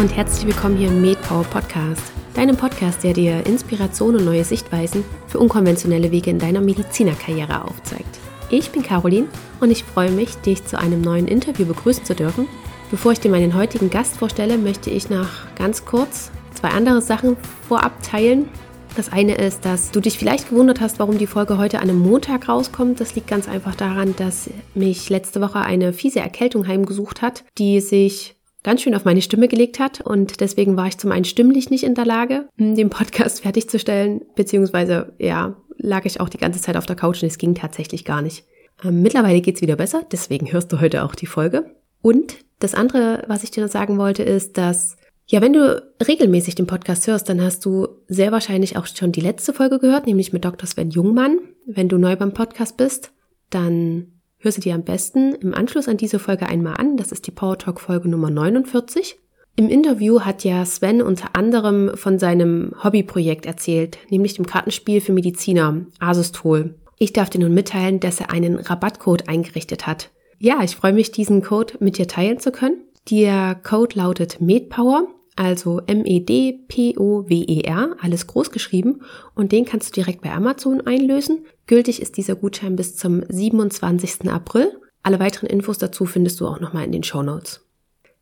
und herzlich willkommen hier im MedPower Podcast, deinem Podcast, der dir Inspiration und neue Sichtweisen für unkonventionelle Wege in deiner Medizinerkarriere aufzeigt. Ich bin Caroline und ich freue mich, dich zu einem neuen Interview begrüßen zu dürfen. Bevor ich dir meinen heutigen Gast vorstelle, möchte ich noch ganz kurz zwei andere Sachen vorab teilen. Das eine ist, dass du dich vielleicht gewundert hast, warum die Folge heute an einem Montag rauskommt. Das liegt ganz einfach daran, dass mich letzte Woche eine fiese Erkältung heimgesucht hat, die sich ganz schön auf meine Stimme gelegt hat und deswegen war ich zum einen stimmlich nicht in der Lage, den Podcast fertigzustellen, beziehungsweise ja, lag ich auch die ganze Zeit auf der Couch und es ging tatsächlich gar nicht. Ähm, mittlerweile geht's wieder besser, deswegen hörst du heute auch die Folge. Und das andere, was ich dir noch sagen wollte, ist, dass ja, wenn du regelmäßig den Podcast hörst, dann hast du sehr wahrscheinlich auch schon die letzte Folge gehört, nämlich mit Dr. Sven Jungmann. Wenn du neu beim Podcast bist, dann Hör sie dir am besten im Anschluss an diese Folge einmal an. Das ist die Power Talk Folge Nummer 49. Im Interview hat ja Sven unter anderem von seinem Hobbyprojekt erzählt, nämlich dem Kartenspiel für Mediziner, Asystol. Ich darf dir nun mitteilen, dass er einen Rabattcode eingerichtet hat. Ja, ich freue mich, diesen Code mit dir teilen zu können. Der Code lautet MedPower also M-E-D-P-O-W-E-R, alles groß geschrieben und den kannst du direkt bei Amazon einlösen. Gültig ist dieser Gutschein bis zum 27. April. Alle weiteren Infos dazu findest du auch nochmal in den Show Notes.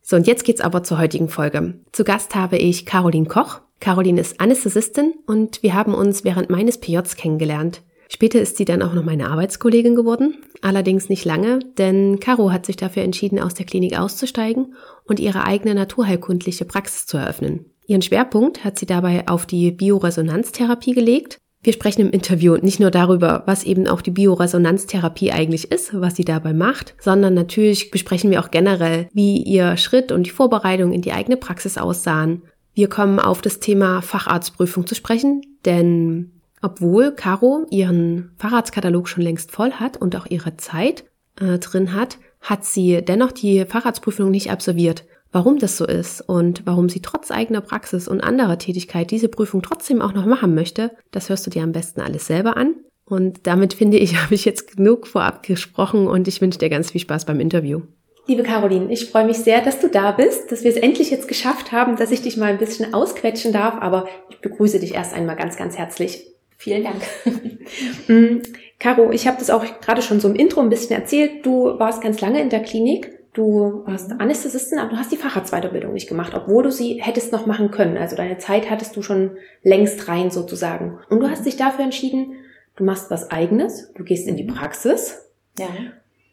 So, und jetzt geht's aber zur heutigen Folge. Zu Gast habe ich Caroline Koch. Caroline ist Anästhesistin und wir haben uns während meines PJs kennengelernt. Später ist sie dann auch noch meine Arbeitskollegin geworden, allerdings nicht lange, denn Caro hat sich dafür entschieden, aus der Klinik auszusteigen und ihre eigene naturheilkundliche Praxis zu eröffnen. Ihren Schwerpunkt hat sie dabei auf die Bioresonanztherapie gelegt. Wir sprechen im Interview nicht nur darüber, was eben auch die Bioresonanztherapie eigentlich ist, was sie dabei macht, sondern natürlich besprechen wir auch generell, wie ihr Schritt und die Vorbereitung in die eigene Praxis aussahen. Wir kommen auf das Thema Facharztprüfung zu sprechen, denn obwohl Caro ihren Fahrradskatalog schon längst voll hat und auch ihre Zeit äh, drin hat, hat sie dennoch die Fahrradsprüfung nicht absolviert. Warum das so ist und warum sie trotz eigener Praxis und anderer Tätigkeit diese Prüfung trotzdem auch noch machen möchte, das hörst du dir am besten alles selber an. Und damit finde ich, habe ich jetzt genug vorab gesprochen und ich wünsche dir ganz viel Spaß beim Interview. Liebe Caroline, ich freue mich sehr, dass du da bist, dass wir es endlich jetzt geschafft haben, dass ich dich mal ein bisschen ausquetschen darf, aber ich begrüße dich erst einmal ganz, ganz herzlich. Vielen Dank. Mm, Caro, ich habe das auch gerade schon so im Intro ein bisschen erzählt. Du warst ganz lange in der Klinik. Du warst Anästhesistin, aber du hast die Facharztweiterbildung nicht gemacht, obwohl du sie hättest noch machen können. Also deine Zeit hattest du schon längst rein sozusagen. Und du hast dich dafür entschieden, du machst was eigenes, du gehst in die Praxis. Ja.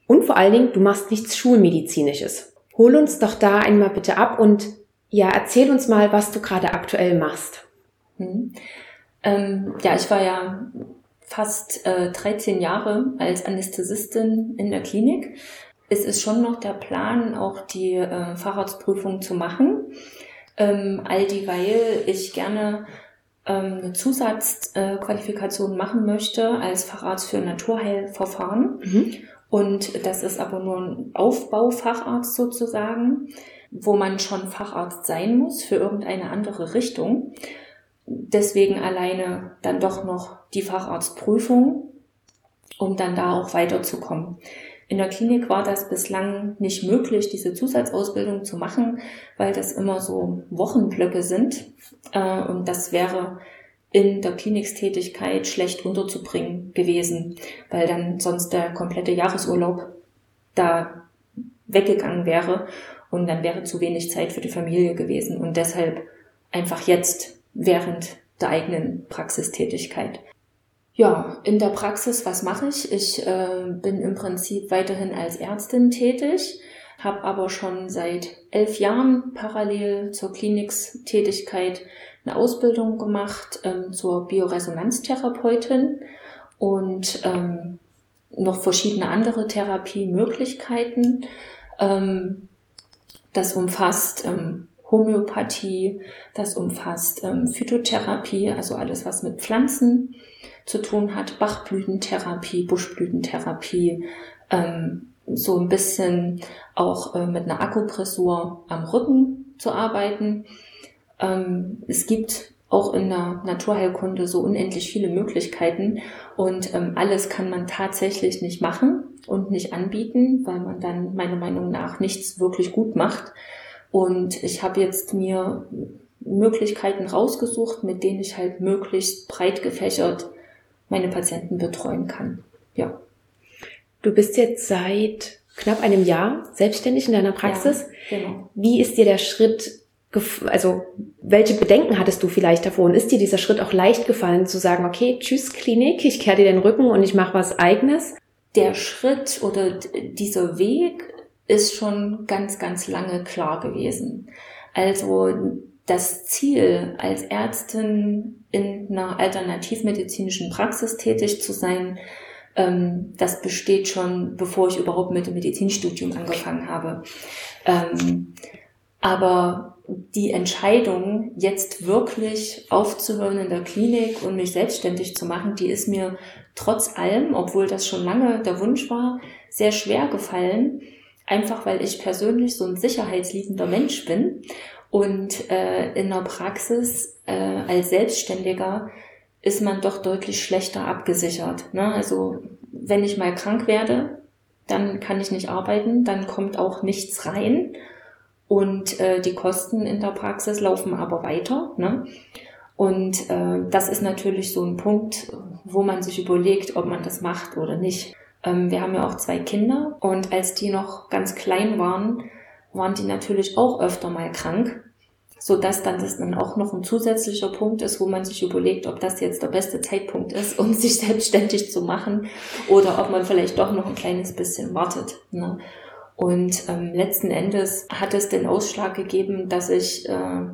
Und vor allen Dingen, du machst nichts Schulmedizinisches. Hol uns doch da einmal bitte ab und ja, erzähl uns mal, was du gerade aktuell machst. Mhm. Ähm, ja, ich war ja fast äh, 13 Jahre als Anästhesistin in der Klinik. Es ist schon noch der Plan, auch die äh, Facharztprüfung zu machen. Ähm, all dieweil ich gerne ähm, eine Zusatzqualifikation äh, machen möchte als Facharzt für Naturheilverfahren. Mhm. Und das ist aber nur ein Aufbaufacharzt sozusagen, wo man schon Facharzt sein muss für irgendeine andere Richtung deswegen alleine dann doch noch die Facharztprüfung, um dann da auch weiterzukommen. In der Klinik war das bislang nicht möglich, diese Zusatzausbildung zu machen, weil das immer so Wochenblöcke sind. Äh, und das wäre in der Klinikstätigkeit schlecht unterzubringen gewesen, weil dann sonst der komplette Jahresurlaub da weggegangen wäre und dann wäre zu wenig Zeit für die Familie gewesen. Und deshalb einfach jetzt während der eigenen Praxistätigkeit. Ja, in der Praxis, was mache ich? Ich äh, bin im Prinzip weiterhin als Ärztin tätig, habe aber schon seit elf Jahren parallel zur Klinikstätigkeit eine Ausbildung gemacht ähm, zur Bioresonanztherapeutin und ähm, noch verschiedene andere Therapiemöglichkeiten. Ähm, das umfasst ähm, Homöopathie, das umfasst ähm, Phytotherapie, also alles, was mit Pflanzen zu tun hat, Bachblütentherapie, Buschblütentherapie, ähm, so ein bisschen auch äh, mit einer Akupressur am Rücken zu arbeiten. Ähm, es gibt auch in der Naturheilkunde so unendlich viele Möglichkeiten und ähm, alles kann man tatsächlich nicht machen und nicht anbieten, weil man dann meiner Meinung nach nichts wirklich gut macht. Und ich habe jetzt mir Möglichkeiten rausgesucht, mit denen ich halt möglichst breit gefächert meine Patienten betreuen kann. Ja. Du bist jetzt seit knapp einem Jahr selbstständig in deiner Praxis. Ja, genau. Wie ist dir der Schritt, also welche Bedenken hattest du vielleicht davor? Und ist dir dieser Schritt auch leicht gefallen, zu sagen, okay, tschüss Klinik, ich kehre dir den Rücken und ich mache was eigenes? Der Schritt oder dieser Weg ist schon ganz, ganz lange klar gewesen. Also das Ziel, als Ärztin in einer alternativmedizinischen Praxis tätig zu sein, ähm, das besteht schon, bevor ich überhaupt mit dem Medizinstudium angefangen habe. Ähm, aber die Entscheidung, jetzt wirklich aufzuhören in der Klinik und mich selbstständig zu machen, die ist mir trotz allem, obwohl das schon lange der Wunsch war, sehr schwer gefallen. Einfach weil ich persönlich so ein sicherheitsliebender Mensch bin und äh, in der Praxis äh, als Selbstständiger ist man doch deutlich schlechter abgesichert. Ne? Also wenn ich mal krank werde, dann kann ich nicht arbeiten, dann kommt auch nichts rein und äh, die Kosten in der Praxis laufen aber weiter. Ne? Und äh, das ist natürlich so ein Punkt, wo man sich überlegt, ob man das macht oder nicht. Ähm, wir haben ja auch zwei Kinder und als die noch ganz klein waren, waren die natürlich auch öfter mal krank so dass dann das dann auch noch ein zusätzlicher Punkt ist, wo man sich überlegt, ob das jetzt der beste Zeitpunkt ist, um sich selbstständig zu machen oder ob man vielleicht doch noch ein kleines bisschen wartet. Ne? Und ähm, letzten Endes hat es den Ausschlag gegeben, dass ich, äh,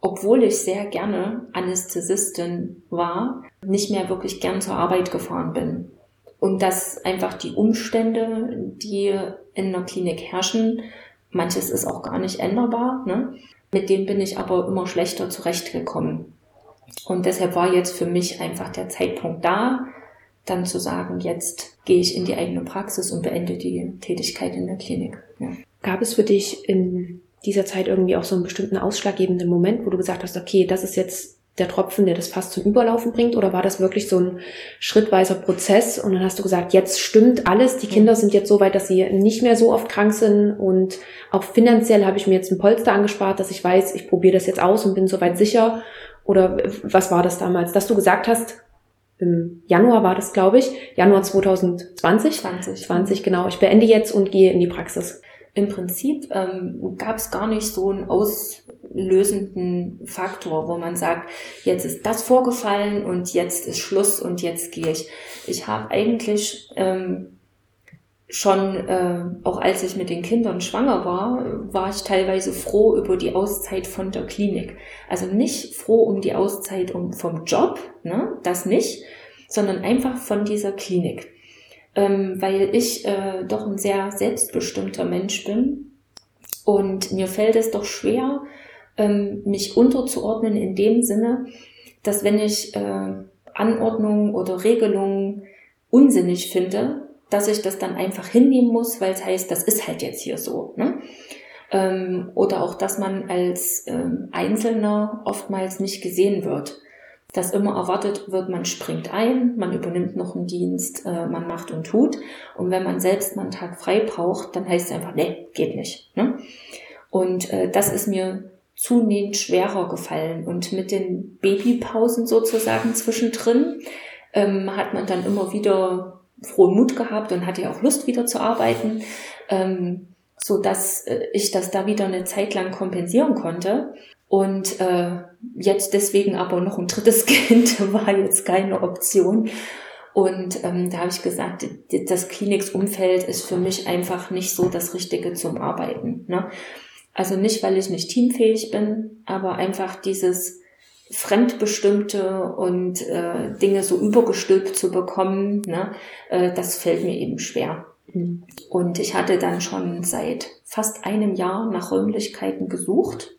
obwohl ich sehr gerne Anästhesistin war, nicht mehr wirklich gern zur Arbeit gefahren bin. Und dass einfach die Umstände, die in einer Klinik herrschen, manches ist auch gar nicht änderbar, ne? Mit dem bin ich aber immer schlechter zurechtgekommen. Und deshalb war jetzt für mich einfach der Zeitpunkt da, dann zu sagen, jetzt gehe ich in die eigene Praxis und beende die Tätigkeit in der Klinik. Ja. Gab es für dich in dieser Zeit irgendwie auch so einen bestimmten ausschlaggebenden Moment, wo du gesagt hast, okay, das ist jetzt der Tropfen, der das fast zum Überlaufen bringt? Oder war das wirklich so ein schrittweiser Prozess? Und dann hast du gesagt, jetzt stimmt alles. Die Kinder sind jetzt so weit, dass sie nicht mehr so oft krank sind. Und auch finanziell habe ich mir jetzt ein Polster angespart, dass ich weiß, ich probiere das jetzt aus und bin soweit sicher. Oder was war das damals? Dass du gesagt hast, im Januar war das, glaube ich, Januar 2020. 20. 20, genau. Ich beende jetzt und gehe in die Praxis. Im Prinzip ähm, gab es gar nicht so einen auslösenden Faktor, wo man sagt, jetzt ist das vorgefallen und jetzt ist Schluss und jetzt gehe ich. Ich habe eigentlich ähm, schon, äh, auch als ich mit den Kindern schwanger war, war ich teilweise froh über die Auszeit von der Klinik. Also nicht froh um die Auszeit um, vom Job, ne, das nicht, sondern einfach von dieser Klinik ähm, weil ich äh, doch ein sehr selbstbestimmter Mensch bin. Und mir fällt es doch schwer, ähm, mich unterzuordnen in dem Sinne, dass wenn ich äh, Anordnungen oder Regelungen unsinnig finde, dass ich das dann einfach hinnehmen muss, weil es heißt, das ist halt jetzt hier so. Ne? Ähm, oder auch, dass man als ähm, Einzelner oftmals nicht gesehen wird dass immer erwartet wird, man springt ein, man übernimmt noch einen Dienst, äh, man macht und tut. Und wenn man selbst mal einen Tag frei braucht, dann heißt es einfach, nee, geht nicht. Ne? Und äh, das ist mir zunehmend schwerer gefallen. Und mit den Babypausen sozusagen zwischendrin ähm, hat man dann immer wieder frohen Mut gehabt und hatte ja auch Lust wieder zu arbeiten, ähm, so dass äh, ich das da wieder eine Zeit lang kompensieren konnte. Und äh, jetzt deswegen aber noch ein drittes Kind war jetzt keine Option. Und ähm, da habe ich gesagt, das Kliniksumfeld ist für mich einfach nicht so das Richtige zum Arbeiten. Ne? Also nicht, weil ich nicht teamfähig bin, aber einfach dieses Fremdbestimmte und äh, Dinge so übergestülpt zu bekommen, ne, äh, das fällt mir eben schwer. Mhm. Und ich hatte dann schon seit fast einem Jahr nach Räumlichkeiten gesucht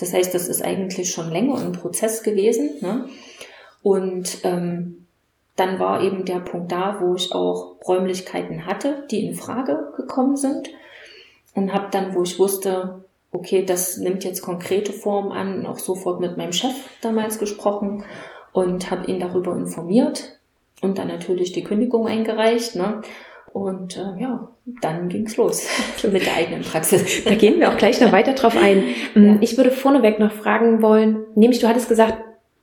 das heißt, das ist eigentlich schon länger ein Prozess gewesen. Ne? Und ähm, dann war eben der Punkt da, wo ich auch Räumlichkeiten hatte, die in Frage gekommen sind. Und habe dann, wo ich wusste, okay, das nimmt jetzt konkrete Form an, auch sofort mit meinem Chef damals gesprochen und habe ihn darüber informiert und dann natürlich die Kündigung eingereicht. Ne? Und äh, ja, dann ging's los mit der eigenen Praxis. Da gehen wir auch gleich noch weiter drauf ein. Ja. Ich würde vorneweg noch fragen wollen, nämlich du hattest gesagt,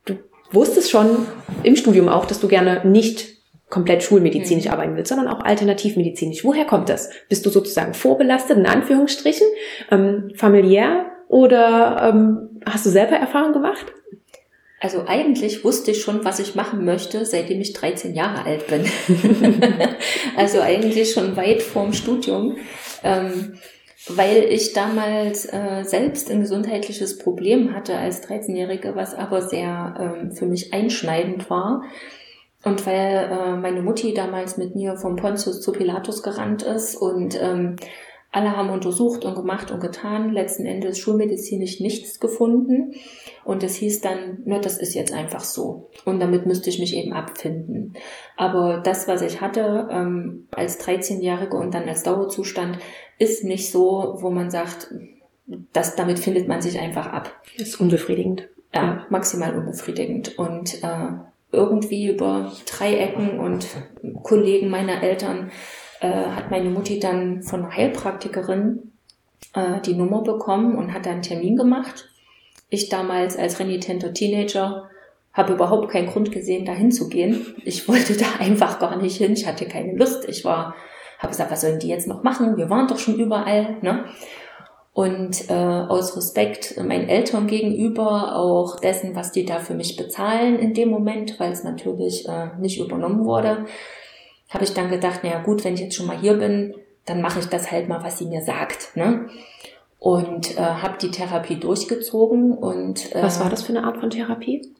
du wusstest schon im Studium auch, dass du gerne nicht komplett schulmedizinisch mhm. arbeiten willst, sondern auch alternativmedizinisch. Woher kommt das? Bist du sozusagen vorbelastet, in Anführungsstrichen, ähm, familiär oder ähm, hast du selber Erfahrung gemacht? Also eigentlich wusste ich schon, was ich machen möchte, seitdem ich 13 Jahre alt bin. also eigentlich schon weit vorm Studium, ähm, weil ich damals äh, selbst ein gesundheitliches Problem hatte als 13-Jährige, was aber sehr ähm, für mich einschneidend war. Und weil äh, meine Mutti damals mit mir vom Pontius zu Pilatus gerannt ist und ähm, alle haben untersucht und gemacht und getan, letzten Endes schulmedizinisch nichts gefunden. Und es hieß dann, na, das ist jetzt einfach so. Und damit müsste ich mich eben abfinden. Aber das, was ich hatte ähm, als 13-Jährige und dann als Dauerzustand, ist nicht so, wo man sagt, das, damit findet man sich einfach ab. Ist unbefriedigend. Ja, maximal unbefriedigend. Und äh, irgendwie über drei Ecken und Kollegen meiner Eltern äh, hat meine Mutti dann von einer Heilpraktikerin äh, die Nummer bekommen und hat da einen Termin gemacht. Ich damals als renitenter Teenager habe überhaupt keinen Grund gesehen, da hinzugehen. Ich wollte da einfach gar nicht hin. Ich hatte keine Lust. Ich war, habe gesagt, was sollen die jetzt noch machen? Wir waren doch schon überall. Ne? Und äh, aus Respekt meinen Eltern gegenüber, auch dessen, was die da für mich bezahlen in dem Moment, weil es natürlich äh, nicht übernommen wurde, habe ich dann gedacht, naja gut, wenn ich jetzt schon mal hier bin, dann mache ich das halt mal, was sie mir sagt. Ne? Und äh, habe die Therapie durchgezogen. Und äh, Was war das für eine Art von Therapie?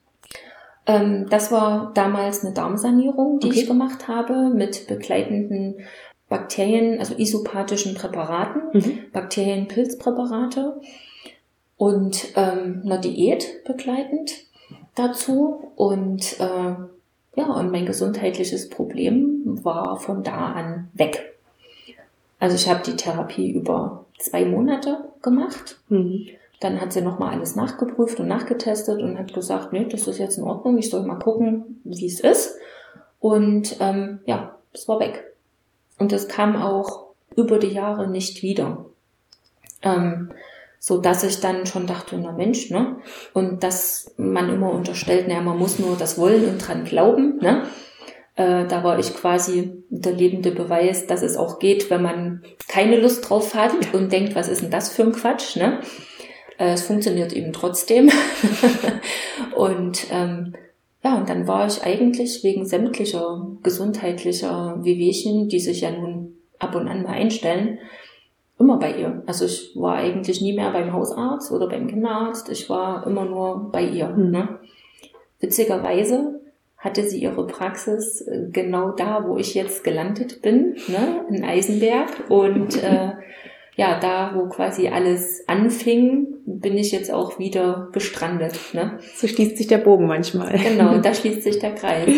Ähm, das war damals eine Darmsanierung, die okay. ich gemacht habe mit begleitenden Bakterien, also isopathischen Präparaten, mhm. Bakterienpilzpräparate und ähm, eine Diät begleitend dazu. Und äh, ja, und mein gesundheitliches Problem war von da an weg. Also ich habe die Therapie über zwei Monate gemacht. Mhm. Dann hat sie nochmal alles nachgeprüft und nachgetestet und hat gesagt, nee, das ist jetzt in Ordnung, ich soll mal gucken, wie es ist. Und ähm, ja, es war weg. Und es kam auch über die Jahre nicht wieder. Ähm, so dass ich dann schon dachte, na Mensch, ne? Und dass man immer unterstellt, naja, man muss nur das wollen und dran glauben, ne? Äh, da war ich quasi der lebende Beweis, dass es auch geht, wenn man keine Lust drauf hat und denkt, was ist denn das für ein Quatsch, ne? Äh, es funktioniert eben trotzdem. und ähm, ja, und dann war ich eigentlich wegen sämtlicher gesundheitlicher Wehwehchen, die sich ja nun ab und an mal einstellen, immer bei ihr. Also ich war eigentlich nie mehr beim Hausarzt oder beim Kinderarzt. Ich war immer nur bei ihr. Mhm. Ne? Witzigerweise hatte sie ihre Praxis äh, genau da, wo ich jetzt gelandet bin, ne? in Eisenberg. Und äh, ja, da, wo quasi alles anfing, bin ich jetzt auch wieder gestrandet. Ne? So schließt sich der Bogen manchmal. Genau, da schließt sich der Kreis.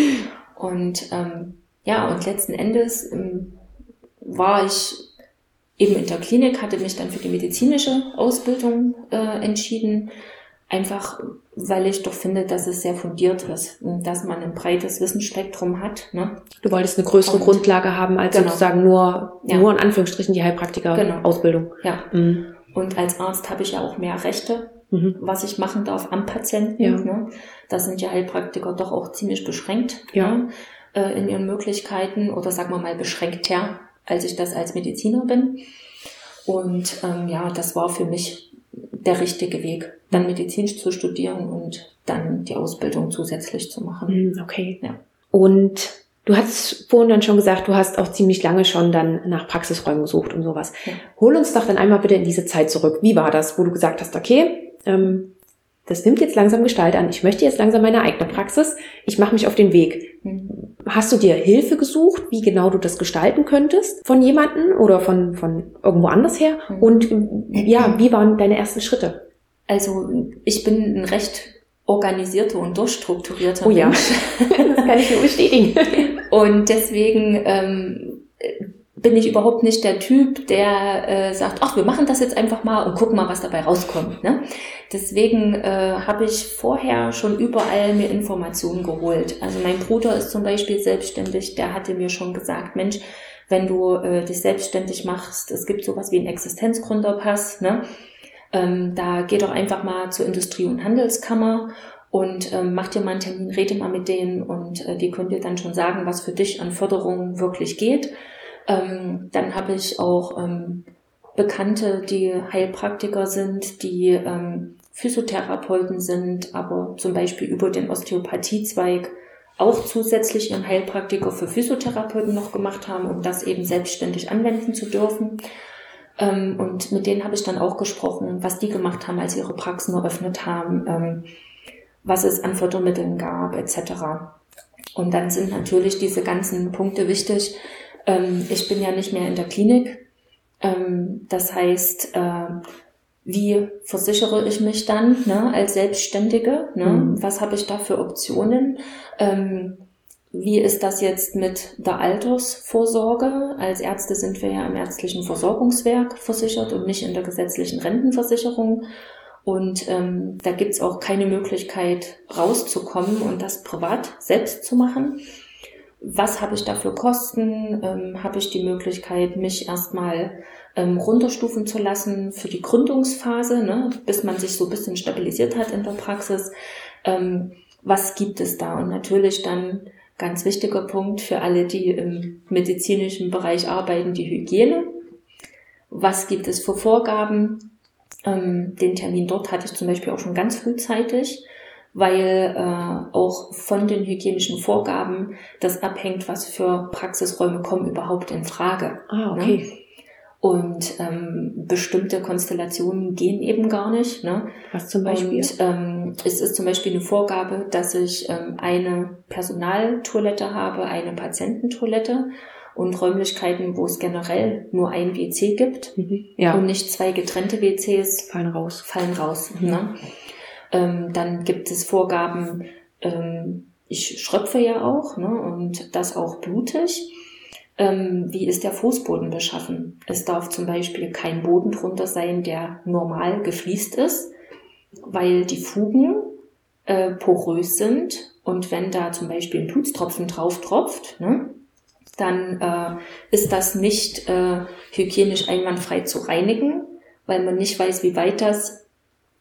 Und ähm, ja, und letzten Endes ähm, war ich eben in der Klinik, hatte mich dann für die medizinische Ausbildung äh, entschieden. Einfach, weil ich doch finde, dass es sehr fundiert ist, dass man ein breites Wissensspektrum hat. Ne? Du wolltest eine größere und, Grundlage haben als genau. sozusagen nur, ja. nur in Anführungsstrichen die Heilpraktiker-Ausbildung. Genau. Ja. Mhm. Und als Arzt habe ich ja auch mehr Rechte, mhm. was ich machen darf am Patienten. Ja. Ne? Da sind ja Heilpraktiker doch auch ziemlich beschränkt ja. ne? äh, in ihren Möglichkeiten oder sagen wir mal beschränkter, als ich das als Mediziner bin. Und ähm, ja, das war für mich der richtige Weg, dann medizinisch zu studieren und dann die Ausbildung zusätzlich zu machen. Hm, okay. Ja. Und du hast vorhin dann schon gesagt, du hast auch ziemlich lange schon dann nach Praxisräumen gesucht und sowas. Ja. Hol uns doch dann einmal bitte in diese Zeit zurück. Wie war das, wo du gesagt hast, okay, ähm, das nimmt jetzt langsam Gestalt an. Ich möchte jetzt langsam meine eigene Praxis. Ich mache mich auf den Weg. Hast du dir Hilfe gesucht, wie genau du das gestalten könntest von jemanden oder von, von irgendwo anders her? Mhm. Und ja, wie waren deine ersten Schritte? Also ich bin ein recht organisierter und durchstrukturierter oh, Mensch. Ja. das kann ich nur bestätigen. und deswegen ähm, bin ich überhaupt nicht der Typ, der äh, sagt, ach, wir machen das jetzt einfach mal und gucken mal, was dabei rauskommt. Ne? Deswegen äh, habe ich vorher schon überall mir Informationen geholt. Also mein Bruder ist zum Beispiel selbstständig, der hatte mir schon gesagt, Mensch, wenn du äh, dich selbstständig machst, es gibt sowas wie einen Existenzgründerpass, ne? Ähm, da geh doch einfach mal zur Industrie- und Handelskammer und ähm, mach dir mal einen Termin, rede mal mit denen und äh, die können dir dann schon sagen, was für dich an Förderung wirklich geht. Ähm, dann habe ich auch ähm, Bekannte, die Heilpraktiker sind, die ähm, Physiotherapeuten sind, aber zum Beispiel über den Osteopathiezweig auch zusätzlich ihren Heilpraktiker für Physiotherapeuten noch gemacht haben, um das eben selbstständig anwenden zu dürfen. Ähm, und mit denen habe ich dann auch gesprochen, was die gemacht haben, als sie ihre Praxen eröffnet haben, ähm, was es an Fördermitteln gab, etc. Und dann sind natürlich diese ganzen Punkte wichtig. Ähm, ich bin ja nicht mehr in der Klinik. das heißt, äh, wie versichere ich mich dann ne, als Selbstständige? Ne? Mhm. Was habe ich da für Optionen? Ähm, wie ist das jetzt mit der Altersvorsorge? Als Ärzte sind wir ja im ärztlichen Versorgungswerk versichert und nicht in der gesetzlichen Rentenversicherung. Und ähm, da gibt's auch keine Möglichkeit rauszukommen und das privat selbst zu machen. Was habe ich da für Kosten? Ähm, habe ich die Möglichkeit, mich erstmal ähm, runterstufen zu lassen für die Gründungsphase, ne, bis man sich so ein bisschen stabilisiert hat in der Praxis. Ähm, was gibt es da? Und natürlich dann ganz wichtiger Punkt für alle, die im medizinischen Bereich arbeiten, die Hygiene. Was gibt es für Vorgaben? Ähm, den Termin dort hatte ich zum Beispiel auch schon ganz frühzeitig, weil äh, auch von den hygienischen Vorgaben das abhängt, was für Praxisräume kommen überhaupt in Frage. Ah, okay. Ne? Und ähm, bestimmte Konstellationen gehen eben gar nicht. Ne? Was zum Beispiel? Und ähm, es ist zum Beispiel eine Vorgabe, dass ich ähm, eine Personaltoilette habe, eine Patiententoilette und Räumlichkeiten, wo es generell nur ein WC gibt mhm. ja. und nicht zwei getrennte WCs. Fallen raus. Fallen raus. Mhm. Ne? Ähm, dann gibt es Vorgaben, ähm, ich schröpfe ja auch ne? und das auch blutig ähm, wie ist der Fußboden beschaffen. Es darf zum Beispiel kein Boden drunter sein, der normal gefliest ist, weil die Fugen äh, porös sind und wenn da zum Beispiel ein Blutstropfen drauf tropft, ne, dann äh, ist das nicht äh, hygienisch einwandfrei zu reinigen, weil man nicht weiß, wie weit das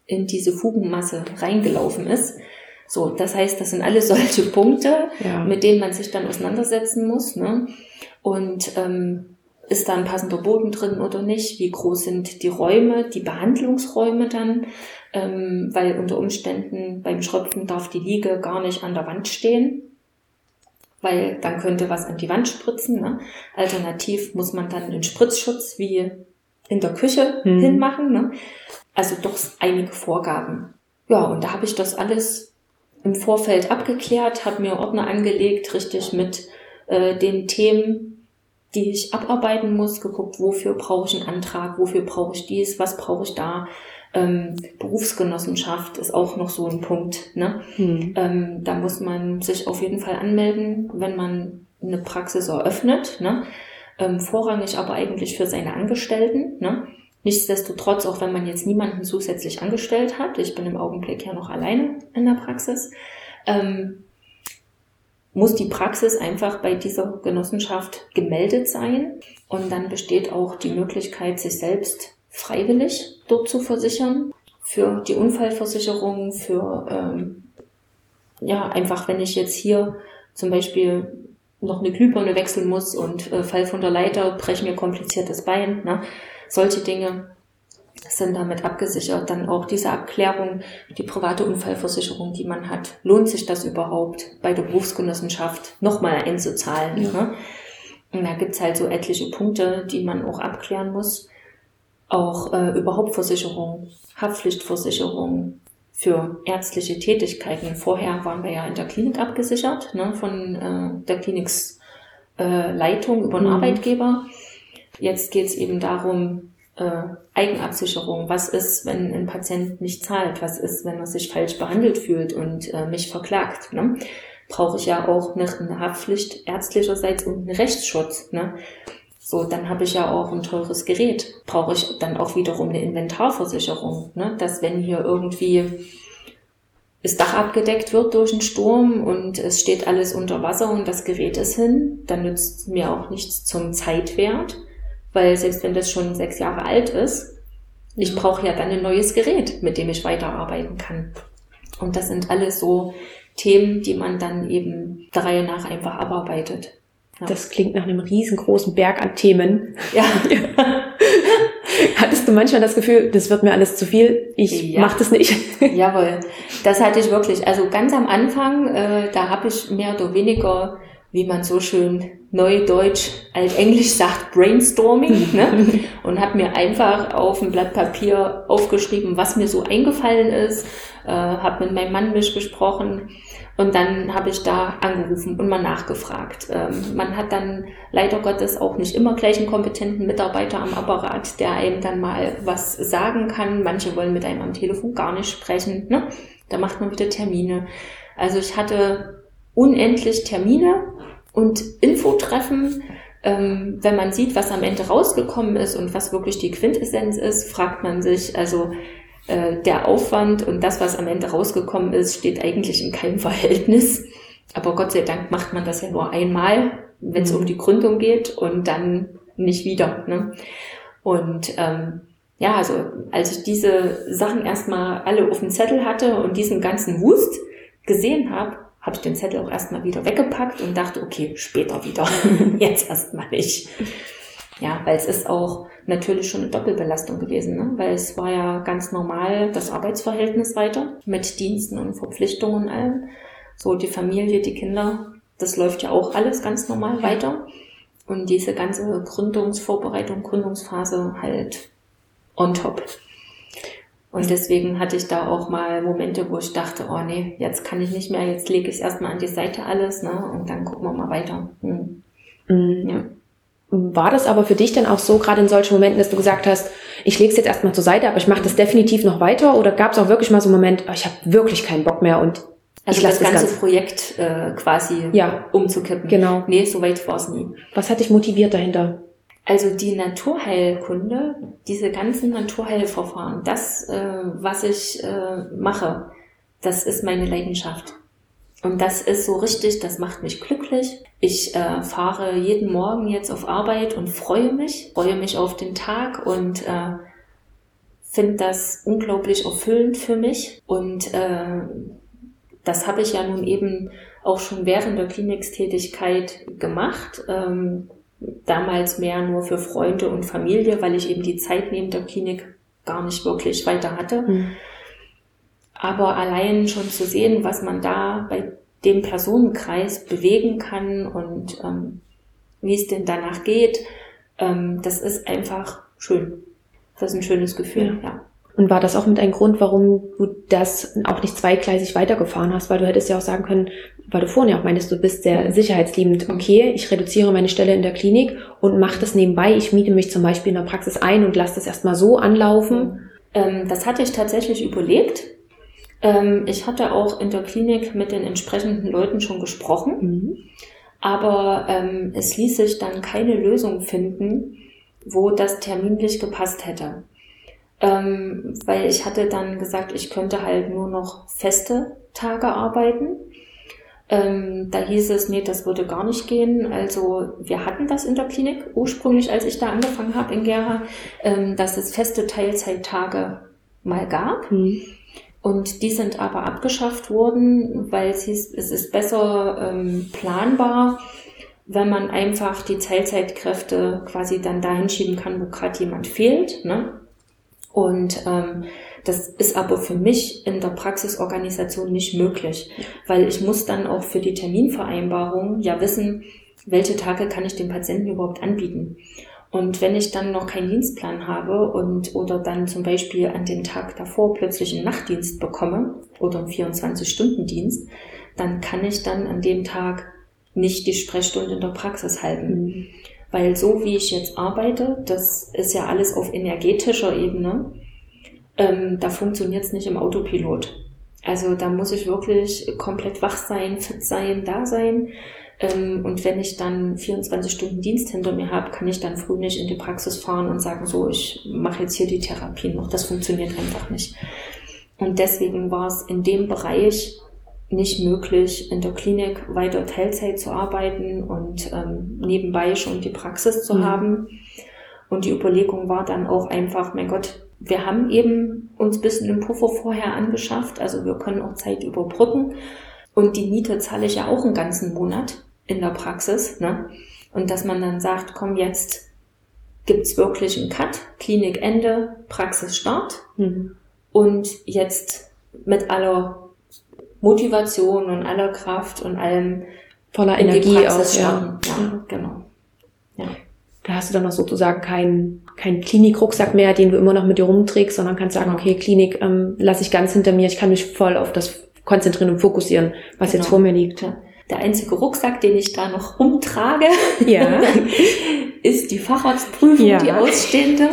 in diese Fugenmasse reingelaufen ist. So, das heißt, das sind alle solche Punkte, ja. mit denen man sich dann auseinandersetzen muss. Ne? Und ähm, ist da ein passender Boden drin oder nicht? Wie groß sind die Räume, die Behandlungsräume dann? Ähm, weil unter Umständen beim Schröpfen darf die Liege gar nicht an der Wand stehen, weil dann könnte was an die Wand spritzen. Ne? Alternativ muss man dann einen Spritzschutz wie in der Küche hm. hinmachen. Ne? Also doch einige Vorgaben. Ja, und da habe ich das alles im Vorfeld abgeklärt, habe mir Ordner angelegt, richtig mit äh, den Themen, die ich abarbeiten muss, geguckt, wofür brauche ich einen Antrag, wofür brauche ich dies, was brauche ich da. Ähm, Berufsgenossenschaft ist auch noch so ein Punkt. Ne? Hm. Ähm, da muss man sich auf jeden Fall anmelden, wenn man eine Praxis eröffnet. Ne? Ähm, vorrangig aber eigentlich für seine Angestellten. Ne? Nichtsdestotrotz, auch wenn man jetzt niemanden zusätzlich angestellt hat, ich bin im Augenblick ja noch alleine in der Praxis, ähm, muss die Praxis einfach bei dieser Genossenschaft gemeldet sein. Und dann besteht auch die Möglichkeit, sich selbst freiwillig dort zu versichern. Für die Unfallversicherung, für, ähm, ja, einfach wenn ich jetzt hier zum Beispiel noch eine Glühbirne wechseln muss und äh, fall von der Leiter, breche mir kompliziertes Bein, ne? Solche Dinge sind damit abgesichert. Dann auch diese Abklärung, die private Unfallversicherung, die man hat. Lohnt sich das überhaupt bei der Berufsgenossenschaft nochmal einzuzahlen? Ja. Ne? Und da gibt's halt so etliche Punkte, die man auch abklären muss. Auch äh, überhaupt Versicherung, Haftpflichtversicherung für ärztliche Tätigkeiten. Vorher waren wir ja in der Klinik abgesichert, ne, von äh, der Kliniksleitung äh, über einen mhm. Arbeitgeber. Jetzt geht's eben darum, äh, Eigenabsicherung. Was ist, wenn ein Patient nicht zahlt? Was ist, wenn er sich falsch behandelt fühlt und äh, mich verklagt? Ne? Brauche ich ja auch eine, eine Haftpflicht ärztlicherseits und einen Rechtsschutz. Ne? So, dann habe ich ja auch ein teures Gerät. Brauche ich dann auch wiederum eine Inventarversicherung, ne? dass wenn hier irgendwie das Dach abgedeckt wird durch einen Sturm und es steht alles unter Wasser und das Gerät ist hin, dann nützt mir auch nichts zum Zeitwert, weil selbst wenn das schon sechs Jahre alt ist, ich brauche ja dann ein neues Gerät, mit dem ich weiterarbeiten kann. Und das sind alles so Themen, die man dann eben der Reihe nach einfach abarbeitet. Ja. Das klingt nach einem riesengroßen Berg an Themen. Ja. Hattest du manchmal das Gefühl, das wird mir alles zu viel, ich ja. mach das nicht? Jawohl, das hatte ich wirklich. Also ganz am Anfang, äh, da habe ich mehr oder weniger, wie man so schön neudeutsch altenglisch sagt, Brainstorming, ne? und habe mir einfach auf ein Blatt Papier aufgeschrieben, was mir so eingefallen ist, äh, habe mit meinem Mann mich besprochen und dann habe ich da angerufen und mal nachgefragt. Ähm, man hat dann leider Gottes auch nicht immer gleich einen kompetenten Mitarbeiter am Apparat, der einem dann mal was sagen kann. Manche wollen mit einem am Telefon gar nicht sprechen. Ne? Da macht man wieder Termine. Also ich hatte unendlich Termine und Infotreffen. Ähm, wenn man sieht, was am Ende rausgekommen ist und was wirklich die Quintessenz ist, fragt man sich, also äh, der Aufwand und das, was am Ende rausgekommen ist, steht eigentlich in keinem Verhältnis. Aber Gott sei Dank macht man das ja nur einmal, wenn es um die Gründung geht und dann nicht wieder. Ne? Und ähm, ja, also als ich diese Sachen erstmal alle auf dem Zettel hatte und diesen ganzen Wust gesehen habe, habe ich den Zettel auch erstmal wieder weggepackt und dachte, okay, später wieder. Jetzt erstmal nicht. Ja, weil es ist auch natürlich schon eine Doppelbelastung gewesen, ne? weil es war ja ganz normal das Arbeitsverhältnis weiter mit Diensten und Verpflichtungen und allem. So die Familie, die Kinder, das läuft ja auch alles ganz normal weiter. Und diese ganze Gründungsvorbereitung, Gründungsphase halt on top. Und deswegen hatte ich da auch mal Momente, wo ich dachte, oh nee, jetzt kann ich nicht mehr, jetzt lege ich es erstmal an die Seite alles, ne? Und dann gucken wir mal weiter. Hm. Mhm. Ja. War das aber für dich dann auch so, gerade in solchen Momenten, dass du gesagt hast, ich lege es jetzt erstmal zur Seite, aber ich mache das definitiv noch weiter? Oder gab es auch wirklich mal so einen Moment, oh, ich habe wirklich keinen Bock mehr und also ich das, das ganze ganz Projekt äh, quasi ja, umzukippen? Genau. Nee, so weit war es nie. Was hat dich motiviert dahinter? Also die Naturheilkunde, diese ganzen Naturheilverfahren, das, äh, was ich äh, mache, das ist meine Leidenschaft. Und das ist so richtig, das macht mich glücklich. Ich äh, fahre jeden Morgen jetzt auf Arbeit und freue mich, freue mich auf den Tag und äh, finde das unglaublich erfüllend für mich. Und äh, das habe ich ja nun eben auch schon während der Klinikstätigkeit gemacht. Ähm, damals mehr nur für Freunde und Familie, weil ich eben die Zeit neben der Klinik gar nicht wirklich weiter hatte. Mhm. Aber allein schon zu sehen, was man da bei dem Personenkreis bewegen kann und ähm, wie es denn danach geht, ähm, das ist einfach schön. Das ist ein schönes Gefühl, ja. ja. Und war das auch mit ein Grund, warum du das auch nicht zweigleisig weitergefahren hast? Weil du hättest ja auch sagen können, weil du vorhin ja auch meinst, du bist sehr sicherheitsliebend. Okay, ich reduziere meine Stelle in der Klinik und mache das nebenbei. Ich miete mich zum Beispiel in der Praxis ein und lasse das erstmal so anlaufen. Ähm, das hatte ich tatsächlich überlegt. Ähm, ich hatte auch in der Klinik mit den entsprechenden Leuten schon gesprochen, mhm. aber ähm, es ließ sich dann keine Lösung finden, wo das terminlich gepasst hätte. Ähm, weil ich hatte dann gesagt, ich könnte halt nur noch feste Tage arbeiten. Ähm, da hieß es, nee, das würde gar nicht gehen. Also wir hatten das in der Klinik ursprünglich, als ich da angefangen habe in Gera, ähm, dass es feste Teilzeittage mal gab. Mhm. Und die sind aber abgeschafft worden, weil es hieß, es ist besser ähm, planbar, wenn man einfach die Teilzeitkräfte quasi dann dahin schieben kann, wo gerade jemand fehlt. Ne? Und ähm, das ist aber für mich in der Praxisorganisation nicht möglich, weil ich muss dann auch für die Terminvereinbarung ja wissen, welche Tage kann ich dem Patienten überhaupt anbieten. Und wenn ich dann noch keinen Dienstplan habe und oder dann zum Beispiel an den Tag davor plötzlich einen Nachtdienst bekomme oder einen 24-Stunden-Dienst, dann kann ich dann an dem Tag nicht die Sprechstunde in der Praxis halten. Mhm. Weil so wie ich jetzt arbeite, das ist ja alles auf energetischer Ebene, ähm, da funktioniert es nicht im Autopilot. Also da muss ich wirklich komplett wach sein, fit sein, da sein. Ähm, und wenn ich dann 24 Stunden Dienst hinter mir habe, kann ich dann früh nicht in die Praxis fahren und sagen, so, ich mache jetzt hier die Therapie noch. Das funktioniert einfach nicht. Und deswegen war es in dem Bereich nicht möglich, in der Klinik weiter Teilzeit zu arbeiten und ähm, nebenbei schon die Praxis zu mhm. haben. Und die Überlegung war dann auch einfach, mein Gott, wir haben eben uns ein bisschen den Puffer vorher angeschafft, also wir können auch Zeit überbrücken. Und die Miete zahle ich ja auch einen ganzen Monat in der Praxis. Ne? Und dass man dann sagt, komm, jetzt gibt's wirklich einen Cut, Klinikende, Praxisstart. Mhm. Und jetzt mit aller Motivation und aller Kraft und allem voller Energie auch. Ja. ja, mhm. genau. Ja. Da hast du dann noch sozusagen keinen kein Klinikrucksack mehr, den du immer noch mit dir rumträgst, sondern kannst sagen, genau. okay, Klinik ähm, lasse ich ganz hinter mir, ich kann mich voll auf das konzentrieren und fokussieren, was genau. jetzt vor mir liegt. Ja. Der einzige Rucksack, den ich da noch rumtrage, ja. ist die Facharztprüfung, ja. die ausstehende,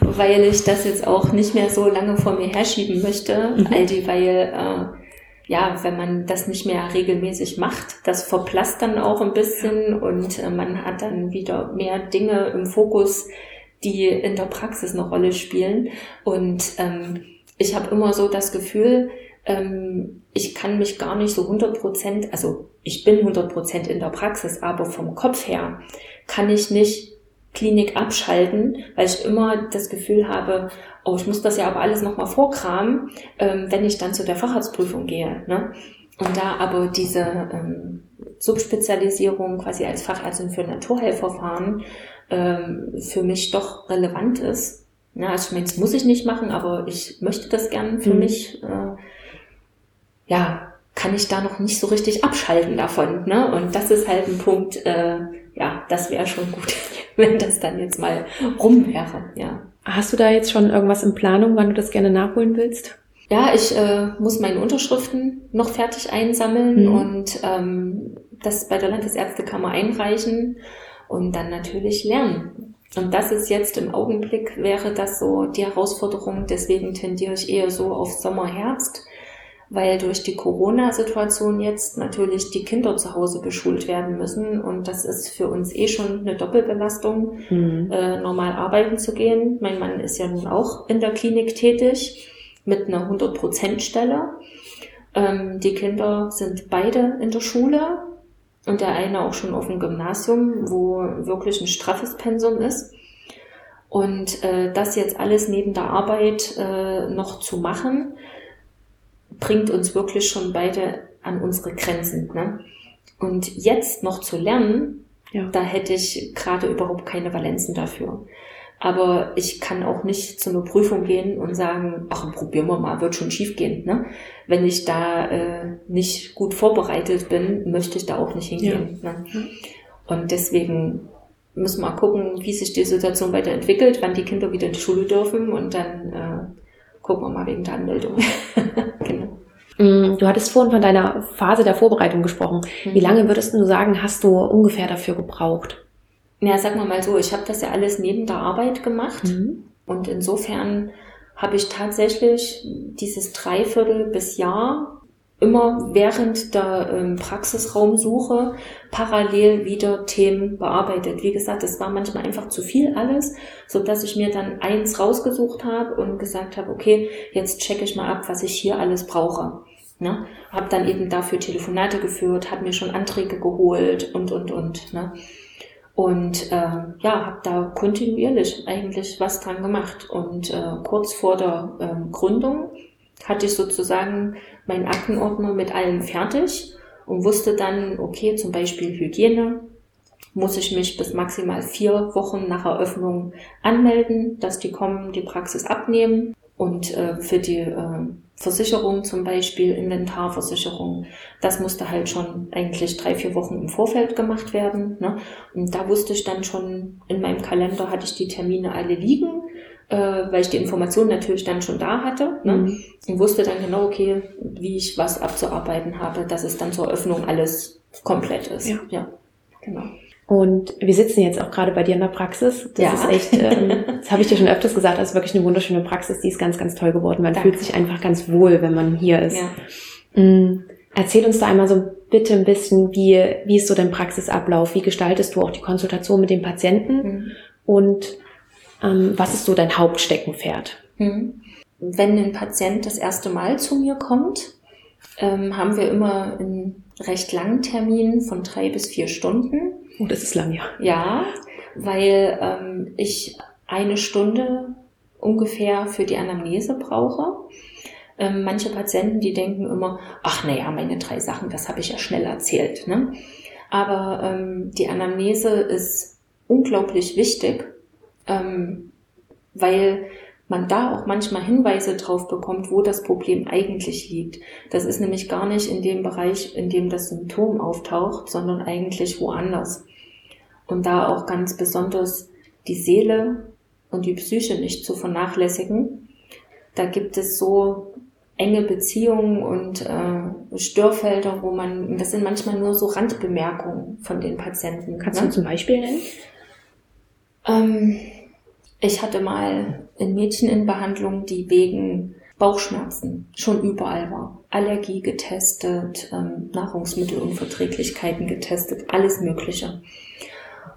weil ich das jetzt auch nicht mehr so lange vor mir herschieben möchte, mhm. all die, weil äh, ja, wenn man das nicht mehr regelmäßig macht, das verblasst dann auch ein bisschen und äh, man hat dann wieder mehr Dinge im Fokus, die in der Praxis eine Rolle spielen. Und ähm, ich habe immer so das Gefühl, ähm, ich kann mich gar nicht so 100 Prozent, also ich bin 100 Prozent in der Praxis, aber vom Kopf her kann ich nicht Klinik abschalten, weil ich immer das Gefühl habe, oh, ich muss das ja aber alles nochmal vorkramen, ähm, wenn ich dann zu der Facharztprüfung gehe. Ne? Und da aber diese ähm, Subspezialisierung quasi als Fachärztin für Naturheilverfahren ähm, für mich doch relevant ist. Ja, also ich meine, das muss ich nicht machen, aber ich möchte das gern für mhm. mich. Äh, ja, kann ich da noch nicht so richtig abschalten davon. Ne? Und das ist halt ein Punkt, äh, ja, das wäre schon gut, wenn das dann jetzt mal rum wäre. Ja. Hast du da jetzt schon irgendwas in Planung, wann du das gerne nachholen willst? Ja, ich äh, muss meine Unterschriften noch fertig einsammeln mhm. und ähm, das bei der Landesärztekammer einreichen und dann natürlich lernen. Und das ist jetzt im Augenblick wäre das so die Herausforderung. Deswegen tendiere ich eher so auf Sommer, Herbst, weil durch die Corona-Situation jetzt natürlich die Kinder zu Hause beschult werden müssen. Und das ist für uns eh schon eine Doppelbelastung, mhm. äh, normal arbeiten zu gehen. Mein Mann ist ja nun auch in der Klinik tätig mit einer 100%-Stelle. Ähm, die Kinder sind beide in der Schule und der eine auch schon auf dem Gymnasium, wo wirklich ein straffes Pensum ist. Und äh, das jetzt alles neben der Arbeit äh, noch zu machen, bringt uns wirklich schon beide an unsere Grenzen. Ne? Und jetzt noch zu lernen, ja. da hätte ich gerade überhaupt keine Valenzen dafür. Aber ich kann auch nicht zu einer Prüfung gehen und sagen, ach, probieren wir mal, wird schon schief gehen. Ne? Wenn ich da äh, nicht gut vorbereitet bin, möchte ich da auch nicht hingehen. Ja. Ne? Und deswegen müssen wir mal gucken, wie sich die Situation weiterentwickelt, wann die Kinder wieder in die Schule dürfen und dann äh, gucken wir mal wegen der Anmeldung. genau. Mm, du hattest vorhin von deiner Phase der Vorbereitung gesprochen. Wie mhm. lange würdest du sagen, hast du ungefähr dafür gebraucht? Ja, sag mal mal so, ich habe das ja alles neben der Arbeit gemacht mhm. und insofern habe ich tatsächlich dieses Dreiviertel bis Jahr immer während der ähm, Praxisraumsuche parallel wieder Themen bearbeitet. Wie gesagt, es war manchmal einfach zu viel alles, so dass ich mir dann eins rausgesucht habe und gesagt habe, okay, jetzt checke ich mal ab, was ich hier alles brauche. Ne? Habe dann eben dafür Telefonate geführt, habe mir schon Anträge geholt und und und. Ne? Und äh, ja, habe da kontinuierlich eigentlich was dran gemacht. Und äh, kurz vor der äh, Gründung hatte ich sozusagen meinen Aktenordner mit allem fertig und wusste dann, okay, zum Beispiel Hygiene, muss ich mich bis maximal vier Wochen nach Eröffnung anmelden, dass die kommen, die Praxis abnehmen. Und äh, für die äh, Versicherung zum Beispiel, Inventarversicherung, das musste halt schon eigentlich drei, vier Wochen im Vorfeld gemacht werden. Ne? Und da wusste ich dann schon, in meinem Kalender hatte ich die Termine alle liegen, äh, weil ich die Informationen natürlich dann schon da hatte. Ne? Mhm. Und wusste dann genau, okay, wie ich was abzuarbeiten habe, dass es dann zur Eröffnung alles komplett ist. Ja, ja genau. Und wir sitzen jetzt auch gerade bei dir in der Praxis. Das ja. ist echt, ähm, das habe ich dir schon öfters gesagt, das ist wirklich eine wunderschöne Praxis, die ist ganz, ganz toll geworden. Man Danke. fühlt sich einfach ganz wohl, wenn man hier ist. Ja. Mhm. Erzähl uns da einmal so bitte ein bisschen, wie, wie ist so dein Praxisablauf? Wie gestaltest du auch die Konsultation mit den Patienten? Mhm. Und ähm, was ist so dein Hauptsteckenpferd? Mhm. wenn ein Patient das erste Mal zu mir kommt, ähm, haben wir immer einen recht langen Termin von drei bis vier Stunden. Oh, das ist lang, ja. Ja, weil ähm, ich eine Stunde ungefähr für die Anamnese brauche. Ähm, manche Patienten, die denken immer, ach naja, meine drei Sachen, das habe ich ja schnell erzählt. Ne? Aber ähm, die Anamnese ist unglaublich wichtig, ähm, weil man da auch manchmal Hinweise drauf bekommt, wo das Problem eigentlich liegt. Das ist nämlich gar nicht in dem Bereich, in dem das Symptom auftaucht, sondern eigentlich woanders. Und da auch ganz besonders die Seele und die Psyche nicht zu vernachlässigen. Da gibt es so enge Beziehungen und äh, Störfelder, wo man, das sind manchmal nur so Randbemerkungen von den Patienten. Kannst ne? du zum Beispiel nennen? Ähm, ich hatte mal ein Mädchen in Behandlung, die wegen Bauchschmerzen schon überall war. Allergie getestet, ähm, Nahrungsmittelunverträglichkeiten getestet, alles Mögliche.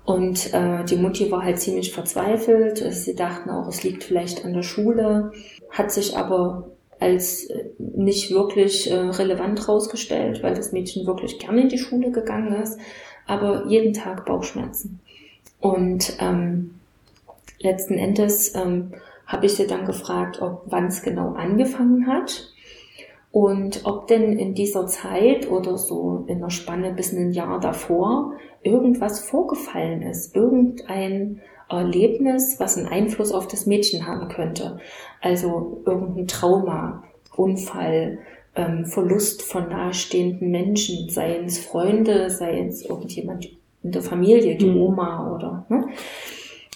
Und äh, die Mutti war halt ziemlich verzweifelt. Sie dachten auch, es liegt vielleicht an der Schule, hat sich aber als äh, nicht wirklich äh, relevant rausgestellt, weil das Mädchen wirklich gerne in die Schule gegangen ist, aber jeden Tag Bauchschmerzen. Und ähm, letzten Endes ähm, habe ich sie dann gefragt, ob wann es genau angefangen hat und ob denn in dieser Zeit oder so in der Spanne bis ein Jahr davor irgendwas vorgefallen ist, irgendein Erlebnis, was einen Einfluss auf das Mädchen haben könnte. Also irgendein Trauma, Unfall, ähm, Verlust von nahestehenden Menschen, seien es Freunde, sei es irgendjemand in der Familie, die mhm. Oma oder. Ne?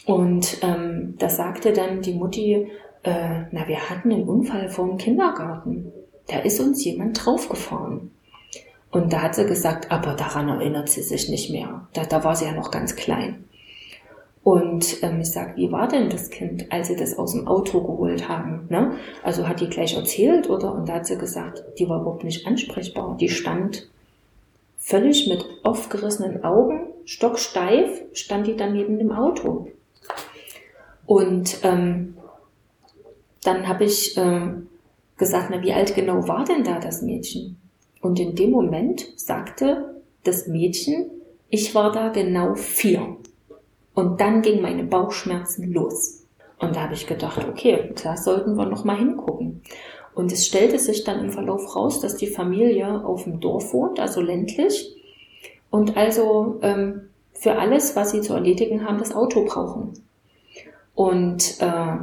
Und ähm, da sagte dann die Mutti, äh, na, wir hatten einen Unfall vor dem Kindergarten. Da ist uns jemand draufgefahren. Und da hat sie gesagt, aber daran erinnert sie sich nicht mehr. Da, da war sie ja noch ganz klein. Und ähm, ich sag, wie war denn das Kind, als sie das aus dem Auto geholt haben? Ne? Also hat die gleich erzählt oder? Und da hat sie gesagt, die war überhaupt nicht ansprechbar. Die stand völlig mit aufgerissenen Augen, stocksteif, stand die dann neben dem Auto. Und ähm, dann habe ich äh, gesagt, na, wie alt genau war denn da das Mädchen? Und in dem Moment sagte das Mädchen, ich war da genau vier. Und dann ging meine Bauchschmerzen los. Und da habe ich gedacht, okay, da sollten wir noch mal hingucken. Und es stellte sich dann im Verlauf raus, dass die Familie auf dem Dorf wohnt, also ländlich, und also ähm, für alles, was sie zu erledigen haben, das Auto brauchen. Und äh,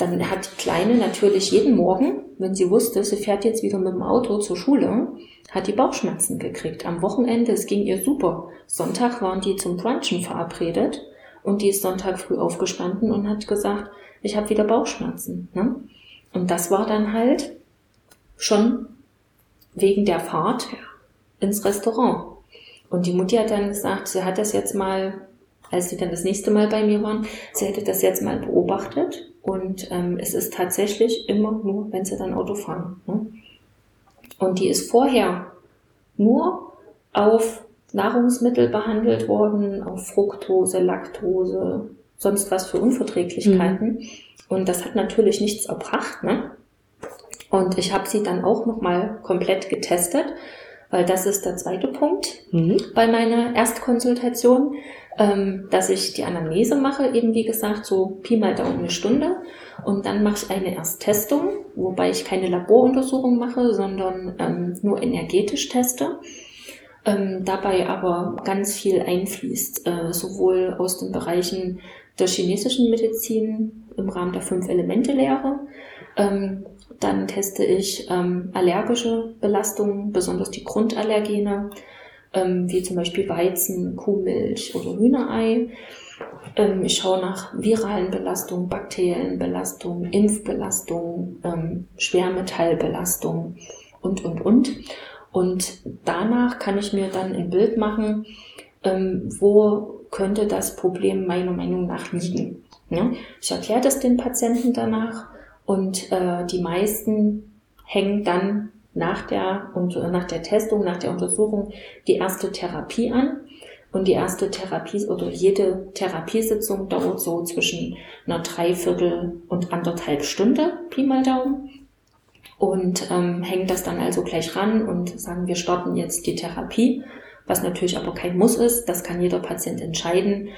dann hat die Kleine natürlich jeden Morgen, wenn sie wusste, sie fährt jetzt wieder mit dem Auto zur Schule, hat die Bauchschmerzen gekriegt. Am Wochenende, es ging ihr super. Sonntag waren die zum Brunchen verabredet und die ist Sonntag früh aufgestanden und hat gesagt, ich habe wieder Bauchschmerzen. Ne? Und das war dann halt schon wegen der Fahrt ins Restaurant. Und die Mutti hat dann gesagt, sie hat das jetzt mal als sie dann das nächste Mal bei mir waren, sie hätte das jetzt mal beobachtet und ähm, es ist tatsächlich immer nur, wenn sie dann Auto fahren. Ne? Und die ist vorher nur auf Nahrungsmittel behandelt worden, auf Fructose, Laktose, sonst was für Unverträglichkeiten. Mhm. Und das hat natürlich nichts erbracht. Ne? Und ich habe sie dann auch nochmal komplett getestet, weil das ist der zweite Punkt mhm. bei meiner Erstkonsultation ähm, dass ich die Anamnese mache, eben wie gesagt, so Pi mal Daumen eine Stunde. Und dann mache ich eine Ersttestung, wobei ich keine Laboruntersuchung mache, sondern ähm, nur energetisch teste. Ähm, dabei aber ganz viel einfließt, äh, sowohl aus den Bereichen der chinesischen Medizin im Rahmen der Fünf-Elemente-Lehre. Ähm, dann teste ich ähm, allergische Belastungen, besonders die Grundallergene ähm, wie zum Beispiel Weizen, Kuhmilch oder Hühnerei. Ähm, ich schaue nach viralen Belastungen, bakteriellen Belastungen, Impfbelastungen, ähm, Schwermetallbelastungen und, und, und. Und danach kann ich mir dann ein Bild machen, ähm, wo könnte das Problem meiner Meinung nach liegen. Ja? Ich erkläre das den Patienten danach und äh, die meisten hängen dann nach der, nach der Testung, nach der Untersuchung die erste Therapie an. Und die erste Therapie oder jede Therapiesitzung dauert so zwischen einer Dreiviertel und anderthalb Stunde, Pi mal Daumen. Und ähm, hängen das dann also gleich ran und sagen, wir starten jetzt die Therapie, was natürlich aber kein Muss ist. Das kann jeder Patient entscheiden.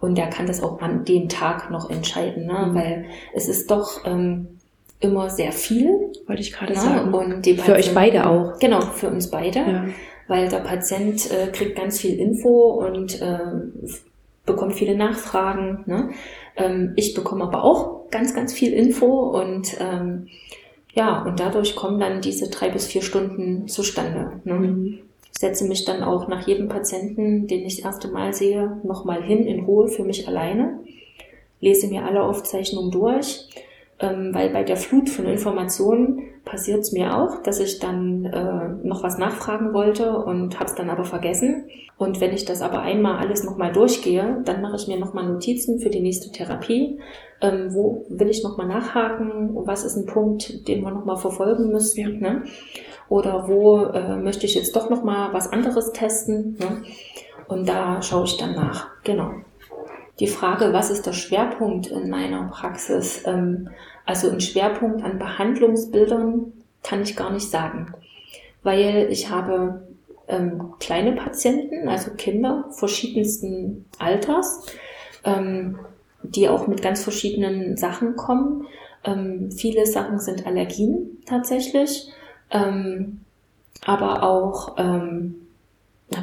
Und der kann das auch an dem Tag noch entscheiden, ne? Mhm. weil es ist doch ähm, immer sehr viel. Wollte ich gerade ne? sagen. Und die für euch beide auch. Genau, für uns beide. Ja weil der Patient äh, kriegt ganz viel Info und äh, bekommt viele Nachfragen. Ne? Ähm, ich bekomme aber auch ganz, ganz viel Info und ähm, ja, und dadurch kommen dann diese drei bis vier Stunden zustande. Ne? Mhm. Ich setze mich dann auch nach jedem Patienten, den ich das erste Mal sehe, nochmal hin in Ruhe für mich alleine, lese mir alle Aufzeichnungen durch ähm, weil bei der Flut von Informationen passiert es mir auch, dass ich dann äh, noch was nachfragen wollte und habe es dann aber vergessen. Und wenn ich das aber einmal alles nochmal durchgehe, dann mache ich mir nochmal Notizen für die nächste Therapie. Ähm, wo will ich nochmal nachhaken? Was ist ein Punkt, den wir nochmal verfolgen müssen? Ja. Ne? Oder wo äh, möchte ich jetzt doch nochmal was anderes testen? Ne? Und da schaue ich dann nach. Genau die Frage, was ist der Schwerpunkt in meiner Praxis? Ähm, also ein Schwerpunkt an Behandlungsbildern kann ich gar nicht sagen, weil ich habe ähm, kleine Patienten, also Kinder verschiedensten Alters, ähm, die auch mit ganz verschiedenen Sachen kommen. Ähm, viele Sachen sind Allergien tatsächlich, ähm, aber auch ähm,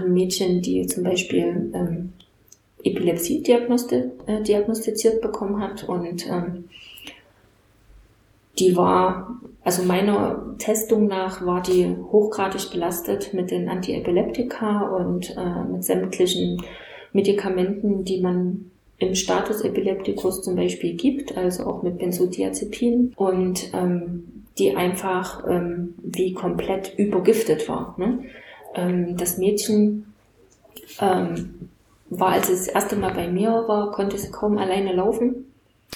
Mädchen, die zum Beispiel ähm, Epilepsie äh, diagnostiziert bekommen hat und ähm, die war, also meiner Testung nach war die hochgradig belastet mit den Antiepileptika und äh, mit sämtlichen Medikamenten, die man im Status Epilepticus zum Beispiel gibt, also auch mit Benzodiazepin und ähm, die einfach ähm, wie komplett übergiftet war. Ne? Ähm, das Mädchen ähm, war, als es das erste Mal bei mir war, konnte sie kaum alleine laufen.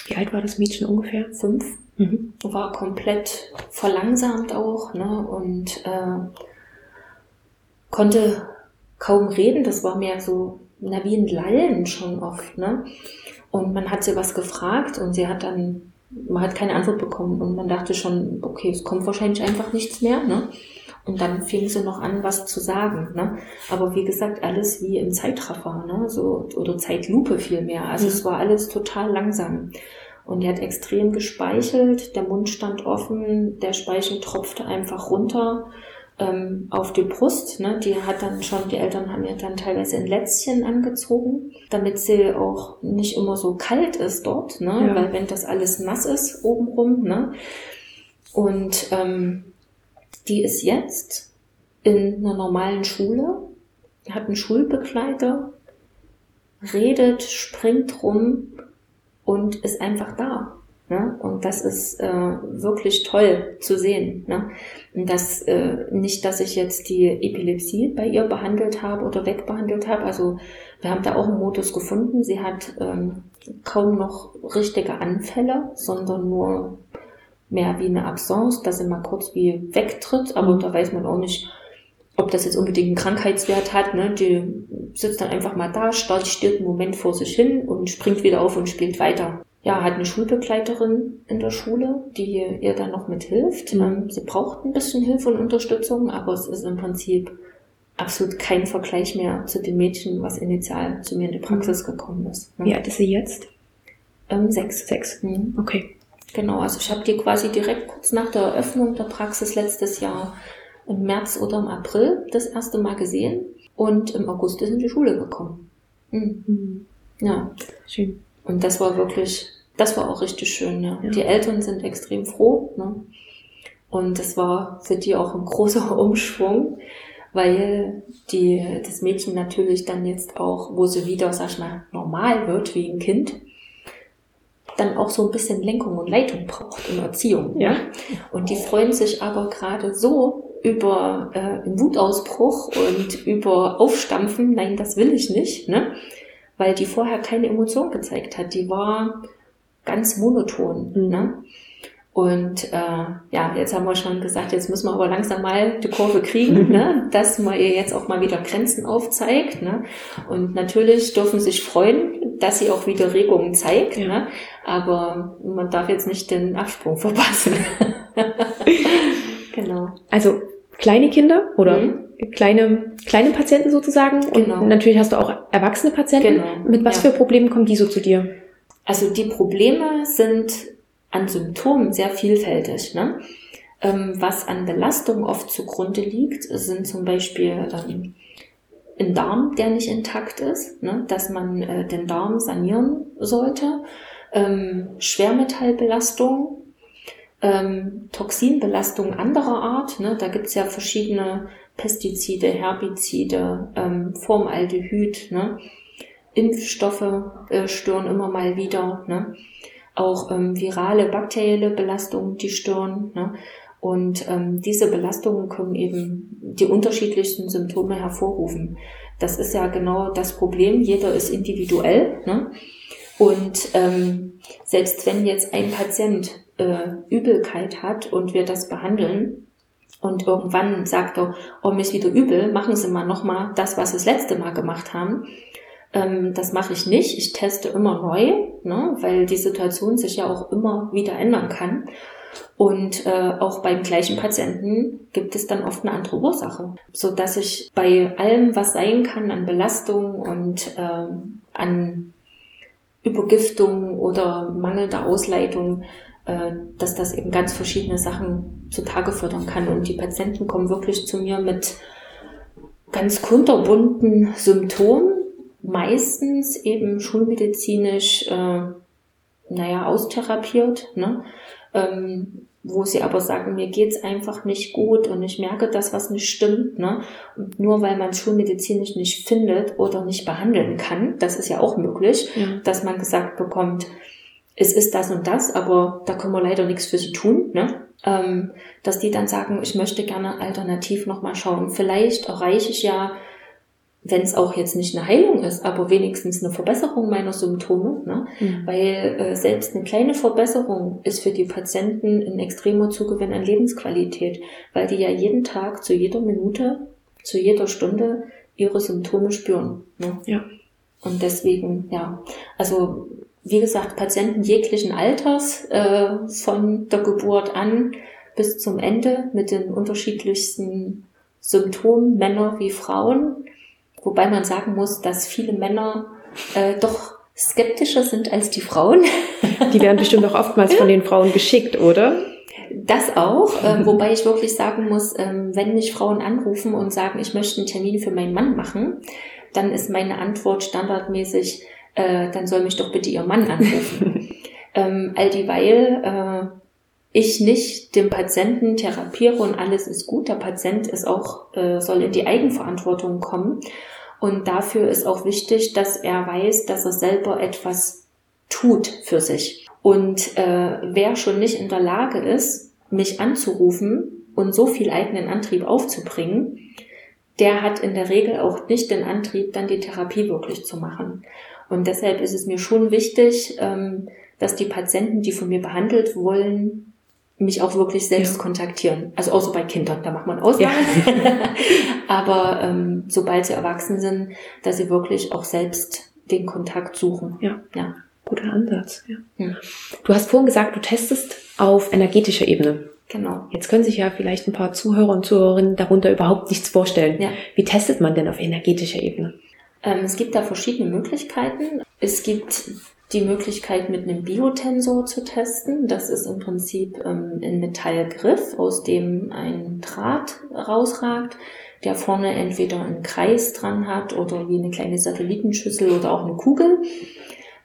Wie alt war das Mädchen ungefähr? Fünf. Mhm. War komplett verlangsamt auch ne? und äh, konnte kaum reden. Das war mehr so na, wie ein Lallen schon oft. Ne? Und man hat sie was gefragt und sie hat dann, man hat keine Antwort bekommen und man dachte schon, okay, es kommt wahrscheinlich einfach nichts mehr. Ne? Und dann fing sie noch an, was zu sagen. Ne? Aber wie gesagt, alles wie im Zeitraffer, ne? so, oder Zeitlupe vielmehr. Also mhm. es war alles total langsam. Und die hat extrem gespeichelt, der Mund stand offen, der Speichel tropfte einfach runter ähm, auf die Brust. Ne? Die hat dann schon, die Eltern haben ja dann teilweise ein Lätzchen angezogen, damit sie auch nicht immer so kalt ist dort, ne? Ja. weil wenn das alles nass ist obenrum. Ne? Und ähm, die ist jetzt in einer normalen Schule, hat einen Schulbegleiter, redet, springt rum und ist einfach da. Ne? Und das ist äh, wirklich toll zu sehen. Ne? Und das äh, nicht, dass ich jetzt die Epilepsie bei ihr behandelt habe oder wegbehandelt habe. Also wir haben da auch einen Modus gefunden. Sie hat ähm, kaum noch richtige Anfälle, sondern nur mehr wie eine Absence, dass sie mal kurz wie wegtritt, aber mhm. da weiß man auch nicht, ob das jetzt unbedingt einen Krankheitswert hat. Ne? Die sitzt dann einfach mal da, starrt, steht einen Moment vor sich hin und springt wieder auf und spielt weiter. Ja, hat eine Schulbegleiterin in der Schule, die ihr dann noch mithilft. Mhm. Ähm, sie braucht ein bisschen Hilfe und Unterstützung, aber es ist im Prinzip absolut kein Vergleich mehr zu dem Mädchen, was initial zu mir in die Praxis mhm. gekommen ist. Ne? Wie alt ist sie jetzt? Ähm, sechs. Sechs. Mhm. Okay. Genau, also ich habe die quasi direkt kurz nach der Eröffnung der Praxis letztes Jahr im März oder im April das erste Mal gesehen und im August ist in die Schule gekommen. Mhm. Mhm. Ja, schön. Und das war wirklich, das war auch richtig schön. Ja. ja. Die Eltern sind extrem froh. Ne? Und das war für die auch ein großer Umschwung, weil die, das Mädchen natürlich dann jetzt auch, wo sie wieder, sag ich mal, normal wird wie ein Kind, dann auch so ein bisschen Lenkung und Leitung braucht in Erziehung. Ja. Und die freuen sich aber gerade so über äh, Wutausbruch und über Aufstampfen, nein, das will ich nicht, ne? weil die vorher keine Emotion gezeigt hat. Die war ganz monoton. Mhm. Ne? Und äh, ja, jetzt haben wir schon gesagt, jetzt müssen wir aber langsam mal die Kurve kriegen, ne? dass man ihr jetzt auch mal wieder Grenzen aufzeigt. Ne? Und natürlich dürfen sich freuen, dass sie auch wieder Regungen zeigt. Ja. Ne? Aber man darf jetzt nicht den Absprung verpassen. genau. Also kleine Kinder oder mhm. kleine, kleine Patienten sozusagen. Genau. Und natürlich hast du auch erwachsene Patienten. Genau. Mit was ja. für Problemen kommen die so zu dir? Also die Probleme sind an Symptomen sehr vielfältig. Ne? Ähm, was an Belastung oft zugrunde liegt, sind zum Beispiel ähm, ein Darm, der nicht intakt ist, ne? dass man äh, den Darm sanieren sollte, ähm, Schwermetallbelastung, ähm, Toxinbelastung anderer Art. Ne? Da gibt's ja verschiedene Pestizide, Herbizide, ähm, Formaldehyd, ne? Impfstoffe äh, stören immer mal wieder. Ne? auch ähm, virale, bakterielle Belastungen, die stören. Ne? Und ähm, diese Belastungen können eben die unterschiedlichsten Symptome hervorrufen. Das ist ja genau das Problem. Jeder ist individuell. Ne? Und ähm, selbst wenn jetzt ein Patient äh, Übelkeit hat und wir das behandeln und irgendwann sagt er, oh, mir ist wieder übel, machen Sie mal nochmal das, was Sie das letzte Mal gemacht haben, ähm, das mache ich nicht. Ich teste immer neu, ne, weil die Situation sich ja auch immer wieder ändern kann. Und äh, auch beim gleichen Patienten gibt es dann oft eine andere Ursache, so dass ich bei allem, was sein kann an Belastung und äh, an Übergiftung oder mangelnder Ausleitung, dass das eben ganz verschiedene Sachen zutage fördern kann. Und die Patienten kommen wirklich zu mir mit ganz kunterbunten Symptomen, meistens eben schulmedizinisch, äh, naja, austherapiert, ne? Ähm, wo sie aber sagen, mir geht's einfach nicht gut und ich merke das, was nicht stimmt. Ne? Und nur weil man schulmedizinisch nicht findet oder nicht behandeln kann, das ist ja auch möglich, ja. dass man gesagt bekommt, es ist das und das, aber da können wir leider nichts für sie tun. Ne? Ähm, dass die dann sagen, ich möchte gerne alternativ nochmal schauen. Vielleicht erreiche ich ja wenn es auch jetzt nicht eine Heilung ist, aber wenigstens eine Verbesserung meiner Symptome, ne? Mhm. weil äh, selbst eine kleine Verbesserung ist für die Patienten ein extremer Zugewinn an Lebensqualität, weil die ja jeden Tag, zu jeder Minute, zu jeder Stunde ihre Symptome spüren. Ne? Ja. Und deswegen, ja, also wie gesagt, Patienten jeglichen Alters, äh, von der Geburt an bis zum Ende mit den unterschiedlichsten Symptomen, Männer wie Frauen, Wobei man sagen muss, dass viele Männer äh, doch skeptischer sind als die Frauen. Die werden bestimmt auch oftmals von den Frauen geschickt, oder? Das auch, äh, wobei ich wirklich sagen muss, äh, wenn mich Frauen anrufen und sagen, ich möchte einen Termin für meinen Mann machen, dann ist meine Antwort standardmäßig, äh, dann soll mich doch bitte ihr Mann anrufen. ähm, all dieweil äh, ich nicht den Patienten therapiere und alles ist gut. Der Patient ist auch, äh, soll in die Eigenverantwortung kommen. Und dafür ist auch wichtig, dass er weiß, dass er selber etwas tut für sich. Und äh, wer schon nicht in der Lage ist, mich anzurufen und so viel eigenen Antrieb aufzubringen, der hat in der Regel auch nicht den Antrieb, dann die Therapie wirklich zu machen. Und deshalb ist es mir schon wichtig, ähm, dass die Patienten, die von mir behandelt wollen, mich auch wirklich selbst ja. kontaktieren. Also außer bei Kindern, da macht man Ausnahmen. Ja. Aber ähm, sobald sie erwachsen sind, dass sie wirklich auch selbst den Kontakt suchen. Ja. ja. Guter Ansatz. Ja. Hm. Du hast vorhin gesagt, du testest auf energetischer Ebene. Genau. Jetzt können sich ja vielleicht ein paar Zuhörer und Zuhörerinnen darunter überhaupt nichts vorstellen. Ja. Wie testet man denn auf energetischer Ebene? Ähm, es gibt da verschiedene Möglichkeiten. Es gibt die Möglichkeit, mit einem Biotensor zu testen. Das ist im Prinzip ähm, ein Metallgriff, aus dem ein Draht rausragt, der vorne entweder einen Kreis dran hat oder wie eine kleine Satellitenschüssel oder auch eine Kugel.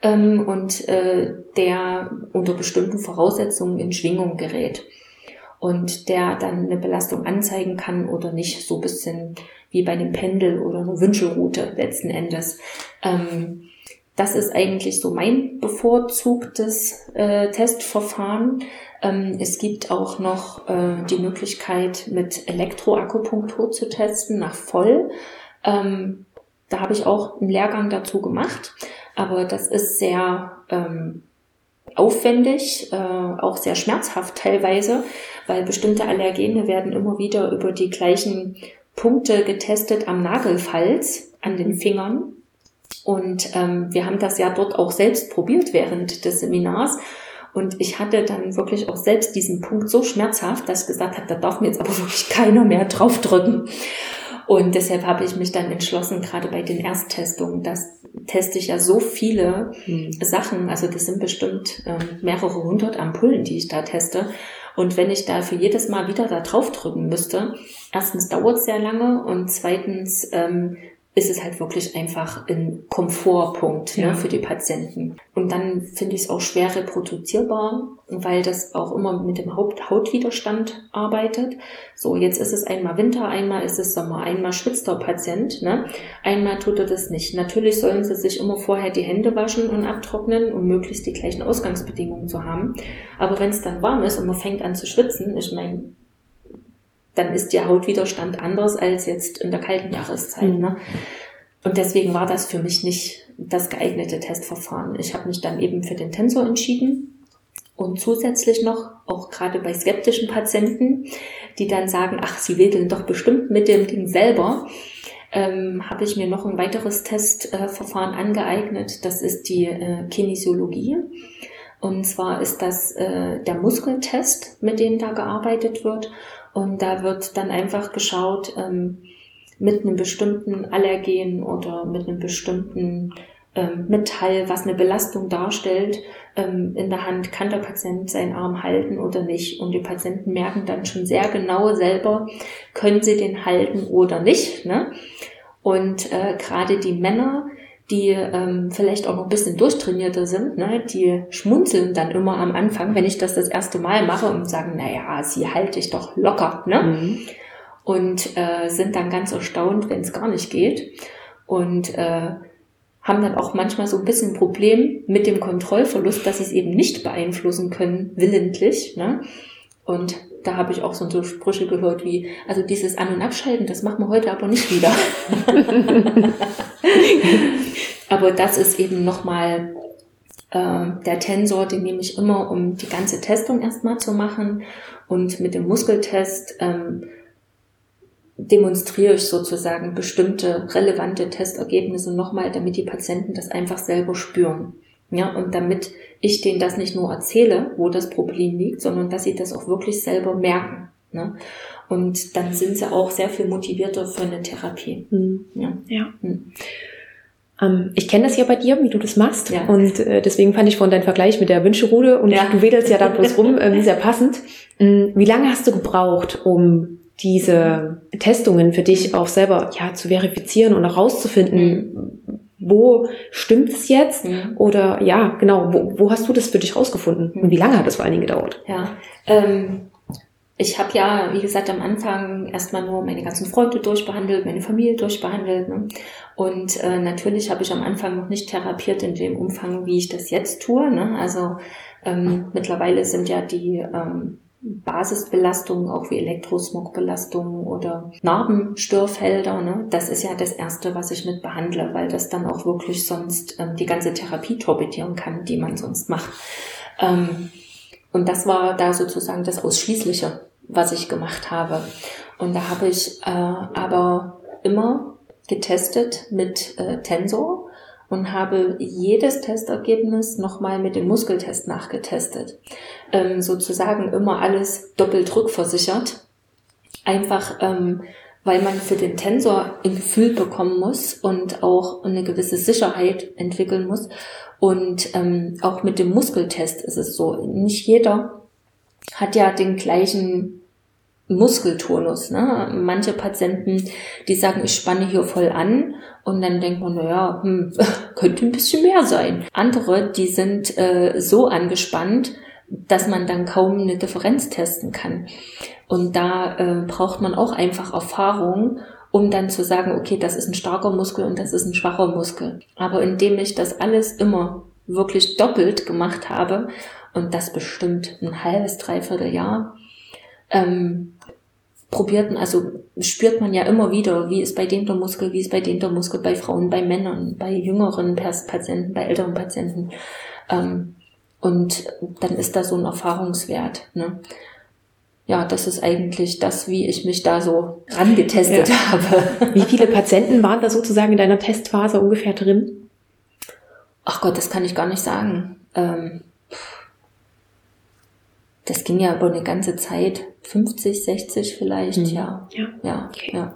Ähm, und äh, der unter bestimmten Voraussetzungen in Schwingung gerät. Und der dann eine Belastung anzeigen kann oder nicht, so ein bisschen wie bei einem Pendel oder einer Wünschelrute letzten Endes. Ähm, das ist eigentlich so mein bevorzugtes äh, Testverfahren. Ähm, es gibt auch noch äh, die Möglichkeit, mit Elektroakupunktur zu testen nach voll. Ähm, da habe ich auch einen Lehrgang dazu gemacht, aber das ist sehr ähm, aufwendig, äh, auch sehr schmerzhaft teilweise, weil bestimmte Allergene werden immer wieder über die gleichen Punkte getestet am Nagelfalz, an den Fingern. Und ähm, wir haben das ja dort auch selbst probiert während des Seminars. Und ich hatte dann wirklich auch selbst diesen Punkt so schmerzhaft, dass ich gesagt habe, da darf mir jetzt aber wirklich keiner mehr draufdrücken. Und deshalb habe ich mich dann entschlossen, gerade bei den Ersttestungen, das teste ich ja so viele mhm. Sachen, also das sind bestimmt ähm, mehrere hundert Ampullen, die ich da teste. Und wenn ich dafür jedes Mal wieder da draufdrücken müsste, erstens dauert es sehr lange und zweitens ähm, ist es halt wirklich einfach ein Komfortpunkt ne, ja. ne, für die Patienten. Und dann finde ich es auch schwer reproduzierbar, weil das auch immer mit dem Haupt Hautwiderstand arbeitet. So, jetzt ist es einmal Winter, einmal ist es Sommer, einmal schwitzt der Patient, ne? einmal tut er das nicht. Natürlich sollen sie sich immer vorher die Hände waschen und abtrocknen, um möglichst die gleichen Ausgangsbedingungen zu haben. Aber wenn es dann warm ist und man fängt an zu schwitzen, ich meine, dann ist der Hautwiderstand anders als jetzt in der kalten Jahreszeit. Mhm. Ne? Und deswegen war das für mich nicht das geeignete Testverfahren. Ich habe mich dann eben für den Tensor entschieden und zusätzlich noch, auch gerade bei skeptischen Patienten, die dann sagen, ach, sie wedeln doch bestimmt mit dem Ding selber, ähm, habe ich mir noch ein weiteres Testverfahren äh, angeeignet. Das ist die äh, Kinesiologie. Und zwar ist das äh, der Muskeltest, mit dem da gearbeitet wird. Und da wird dann einfach geschaut, ähm, mit einem bestimmten Allergen oder mit einem bestimmten ähm, Metall, was eine Belastung darstellt, ähm, in der Hand, kann der Patient seinen Arm halten oder nicht. Und die Patienten merken dann schon sehr genau selber, können sie den halten oder nicht. Ne? Und äh, gerade die Männer, die ähm, vielleicht auch noch ein bisschen durchtrainierter sind, ne, die schmunzeln dann immer am Anfang, wenn ich das das erste Mal mache und sagen, naja, sie halte ich doch locker, ne? Mhm. Und äh, sind dann ganz erstaunt, wenn es gar nicht geht. Und äh, haben dann auch manchmal so ein bisschen ein Problem mit dem Kontrollverlust, dass sie es eben nicht beeinflussen können, willentlich. Ne? Und da habe ich auch so, so Sprüche gehört wie, also dieses An- und Abschalten, das machen wir heute aber nicht wieder. Aber das ist eben nochmal äh, der Tensor, den nehme ich immer, um die ganze Testung erstmal zu machen. Und mit dem Muskeltest ähm, demonstriere ich sozusagen bestimmte relevante Testergebnisse nochmal, damit die Patienten das einfach selber spüren. Ja, und damit ich denen das nicht nur erzähle, wo das Problem liegt, sondern dass sie das auch wirklich selber merken. Ne? Und dann sind sie auch sehr viel motivierter für eine Therapie. Mhm. Ja. ja. Mhm. Ähm, ich kenne das ja bei dir, wie du das machst. Ja. Und äh, deswegen fand ich von deinem Vergleich mit der Wünscherude und ja. du wedelst ja da bloß rum, äh, sehr passend. Ähm, wie lange hast du gebraucht, um diese Testungen für dich auch selber ja zu verifizieren und auch rauszufinden, mhm. Wo stimmt es jetzt? Mhm. Oder ja, genau, wo, wo hast du das für dich rausgefunden? Und wie lange hat das vor allen Dingen gedauert? Ja, ähm, ich habe ja, wie gesagt, am Anfang erstmal nur meine ganzen Freunde durchbehandelt, meine Familie durchbehandelt. Ne? Und äh, natürlich habe ich am Anfang noch nicht therapiert in dem Umfang, wie ich das jetzt tue. Ne? Also ähm, mittlerweile sind ja die ähm, Basisbelastungen, auch wie Elektrosmogbelastungen oder Narbenstörfelder. Ne? Das ist ja das Erste, was ich mit behandle, weil das dann auch wirklich sonst ähm, die ganze Therapie torpedieren kann, die man sonst macht. Ähm, und das war da sozusagen das Ausschließliche was ich gemacht habe. Und da habe ich äh, aber immer getestet mit äh, Tensor und habe jedes Testergebnis nochmal mit dem Muskeltest nachgetestet. Ähm, sozusagen immer alles doppelt rückversichert. Einfach ähm, weil man für den Tensor ein Gefühl bekommen muss und auch eine gewisse Sicherheit entwickeln muss. Und ähm, auch mit dem Muskeltest ist es so. Nicht jeder hat ja den gleichen Muskeltonus. Ne? Manche Patienten, die sagen, ich spanne hier voll an und dann denkt man, naja, hm, könnte ein bisschen mehr sein. Andere, die sind äh, so angespannt, dass man dann kaum eine Differenz testen kann. Und da äh, braucht man auch einfach Erfahrung, um dann zu sagen, okay, das ist ein starker Muskel und das ist ein schwacher Muskel. Aber indem ich das alles immer wirklich doppelt gemacht habe und das bestimmt ein halbes, dreiviertel Jahr, ähm, probiert, also spürt man ja immer wieder, wie ist bei dem der Muskel, wie ist bei dem der Muskel, bei Frauen, bei Männern, bei jüngeren Patienten, bei älteren Patienten. Ähm, Und dann ist da so ein Erfahrungswert. Ne? Ja, das ist eigentlich das, wie ich mich da so rangetestet ja. habe. Wie viele Patienten waren da sozusagen in deiner Testphase ungefähr drin? Ach Gott, das kann ich gar nicht sagen. Ähm, das ging ja über eine ganze Zeit, 50, 60 vielleicht, mhm. ja. Ja, ja, okay. ja.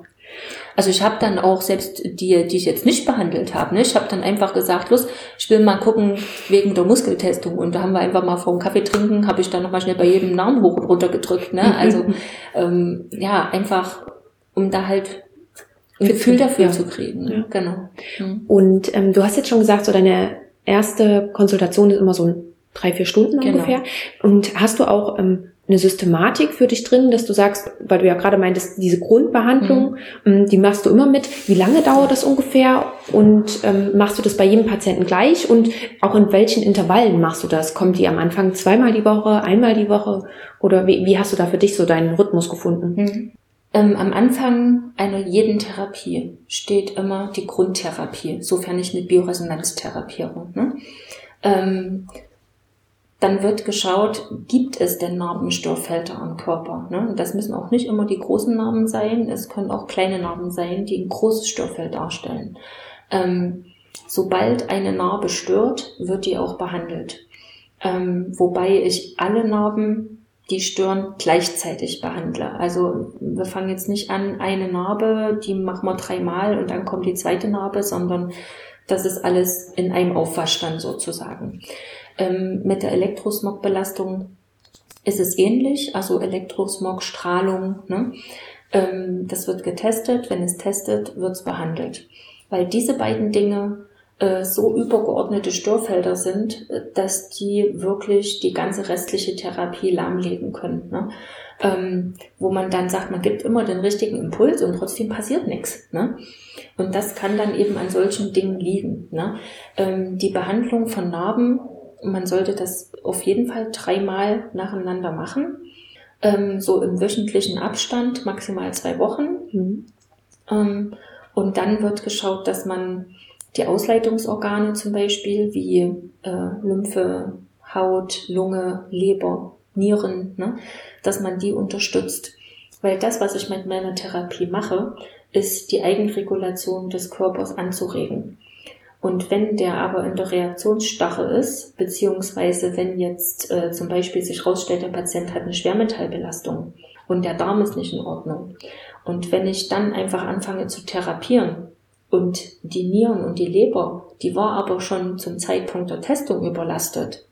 Also ich habe dann auch selbst die, die ich jetzt nicht behandelt habe, ne, ich habe dann einfach gesagt, los, ich will mal gucken wegen der Muskeltestung und da haben wir einfach mal vor dem Kaffee trinken, habe ich dann nochmal schnell bei jedem Namen hoch und runter gedrückt, ne? Also ähm, ja, einfach um da halt ein Gefühl dafür ja. zu kriegen. Ne? Ja. Genau. Mhm. Und ähm, du hast jetzt schon gesagt, so deine erste Konsultation ist immer so ein drei, vier Stunden genau. ungefähr. Und hast du auch ähm, eine Systematik für dich drin, dass du sagst, weil du ja gerade meintest, diese Grundbehandlung, mhm. Ähm, die machst du immer mit. Wie lange dauert das ungefähr? Und ähm, machst du das bei jedem Patienten gleich? Und auch in welchen Intervallen machst du das? Kommt die am Anfang zweimal die Woche, einmal die Woche? Oder wie, wie hast du da für dich so deinen Rhythmus gefunden? Mhm. Ähm, am Anfang einer jeden Therapie steht immer die Grundtherapie, sofern ich mit Bioresonanz therapiere. Ne? Ähm, dann wird geschaut, gibt es denn Narbenstörfelder am Körper? Ne? Das müssen auch nicht immer die großen Narben sein, es können auch kleine Narben sein, die ein großes Störfeld darstellen. Ähm, sobald eine Narbe stört, wird die auch behandelt. Ähm, wobei ich alle Narben, die stören, gleichzeitig behandle. Also wir fangen jetzt nicht an, eine Narbe, die machen wir dreimal und dann kommt die zweite Narbe, sondern das ist alles in einem Aufwaschstand sozusagen. Ähm, mit der Elektrosmogbelastung ist es ähnlich, also Elektrosmog, Strahlung. Ne? Ähm, das wird getestet. Wenn es testet, wird es behandelt. Weil diese beiden Dinge äh, so übergeordnete Störfelder sind, äh, dass die wirklich die ganze restliche Therapie lahmlegen können. Ne? Ähm, wo man dann sagt, man gibt immer den richtigen Impuls und trotzdem passiert nichts. Ne? Und das kann dann eben an solchen Dingen liegen. Ne? Ähm, die Behandlung von Narben man sollte das auf jeden Fall dreimal nacheinander machen. Ähm, so im wöchentlichen Abstand, maximal zwei Wochen. Mhm. Ähm, und dann wird geschaut, dass man die Ausleitungsorgane zum Beispiel wie äh, Lymphe, Haut, Lunge, Leber, Nieren, ne, dass man die unterstützt. Weil das, was ich mit meiner Therapie mache, ist die Eigenregulation des Körpers anzuregen. Und wenn der aber in der Reaktionsstache ist, beziehungsweise wenn jetzt äh, zum Beispiel sich herausstellt, der Patient hat eine Schwermetallbelastung und der Darm ist nicht in Ordnung. Und wenn ich dann einfach anfange zu therapieren und die Nieren und die Leber, die war aber schon zum Zeitpunkt der Testung überlastet,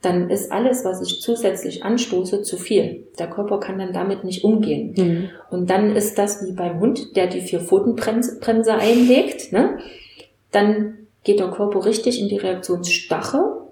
dann ist alles, was ich zusätzlich anstoße, zu viel. Der Körper kann dann damit nicht umgehen. Mhm. Und dann ist das wie beim Hund, der die vier Pfotenbremse einlegt, ne? Dann geht der Körper richtig in die Reaktionsstache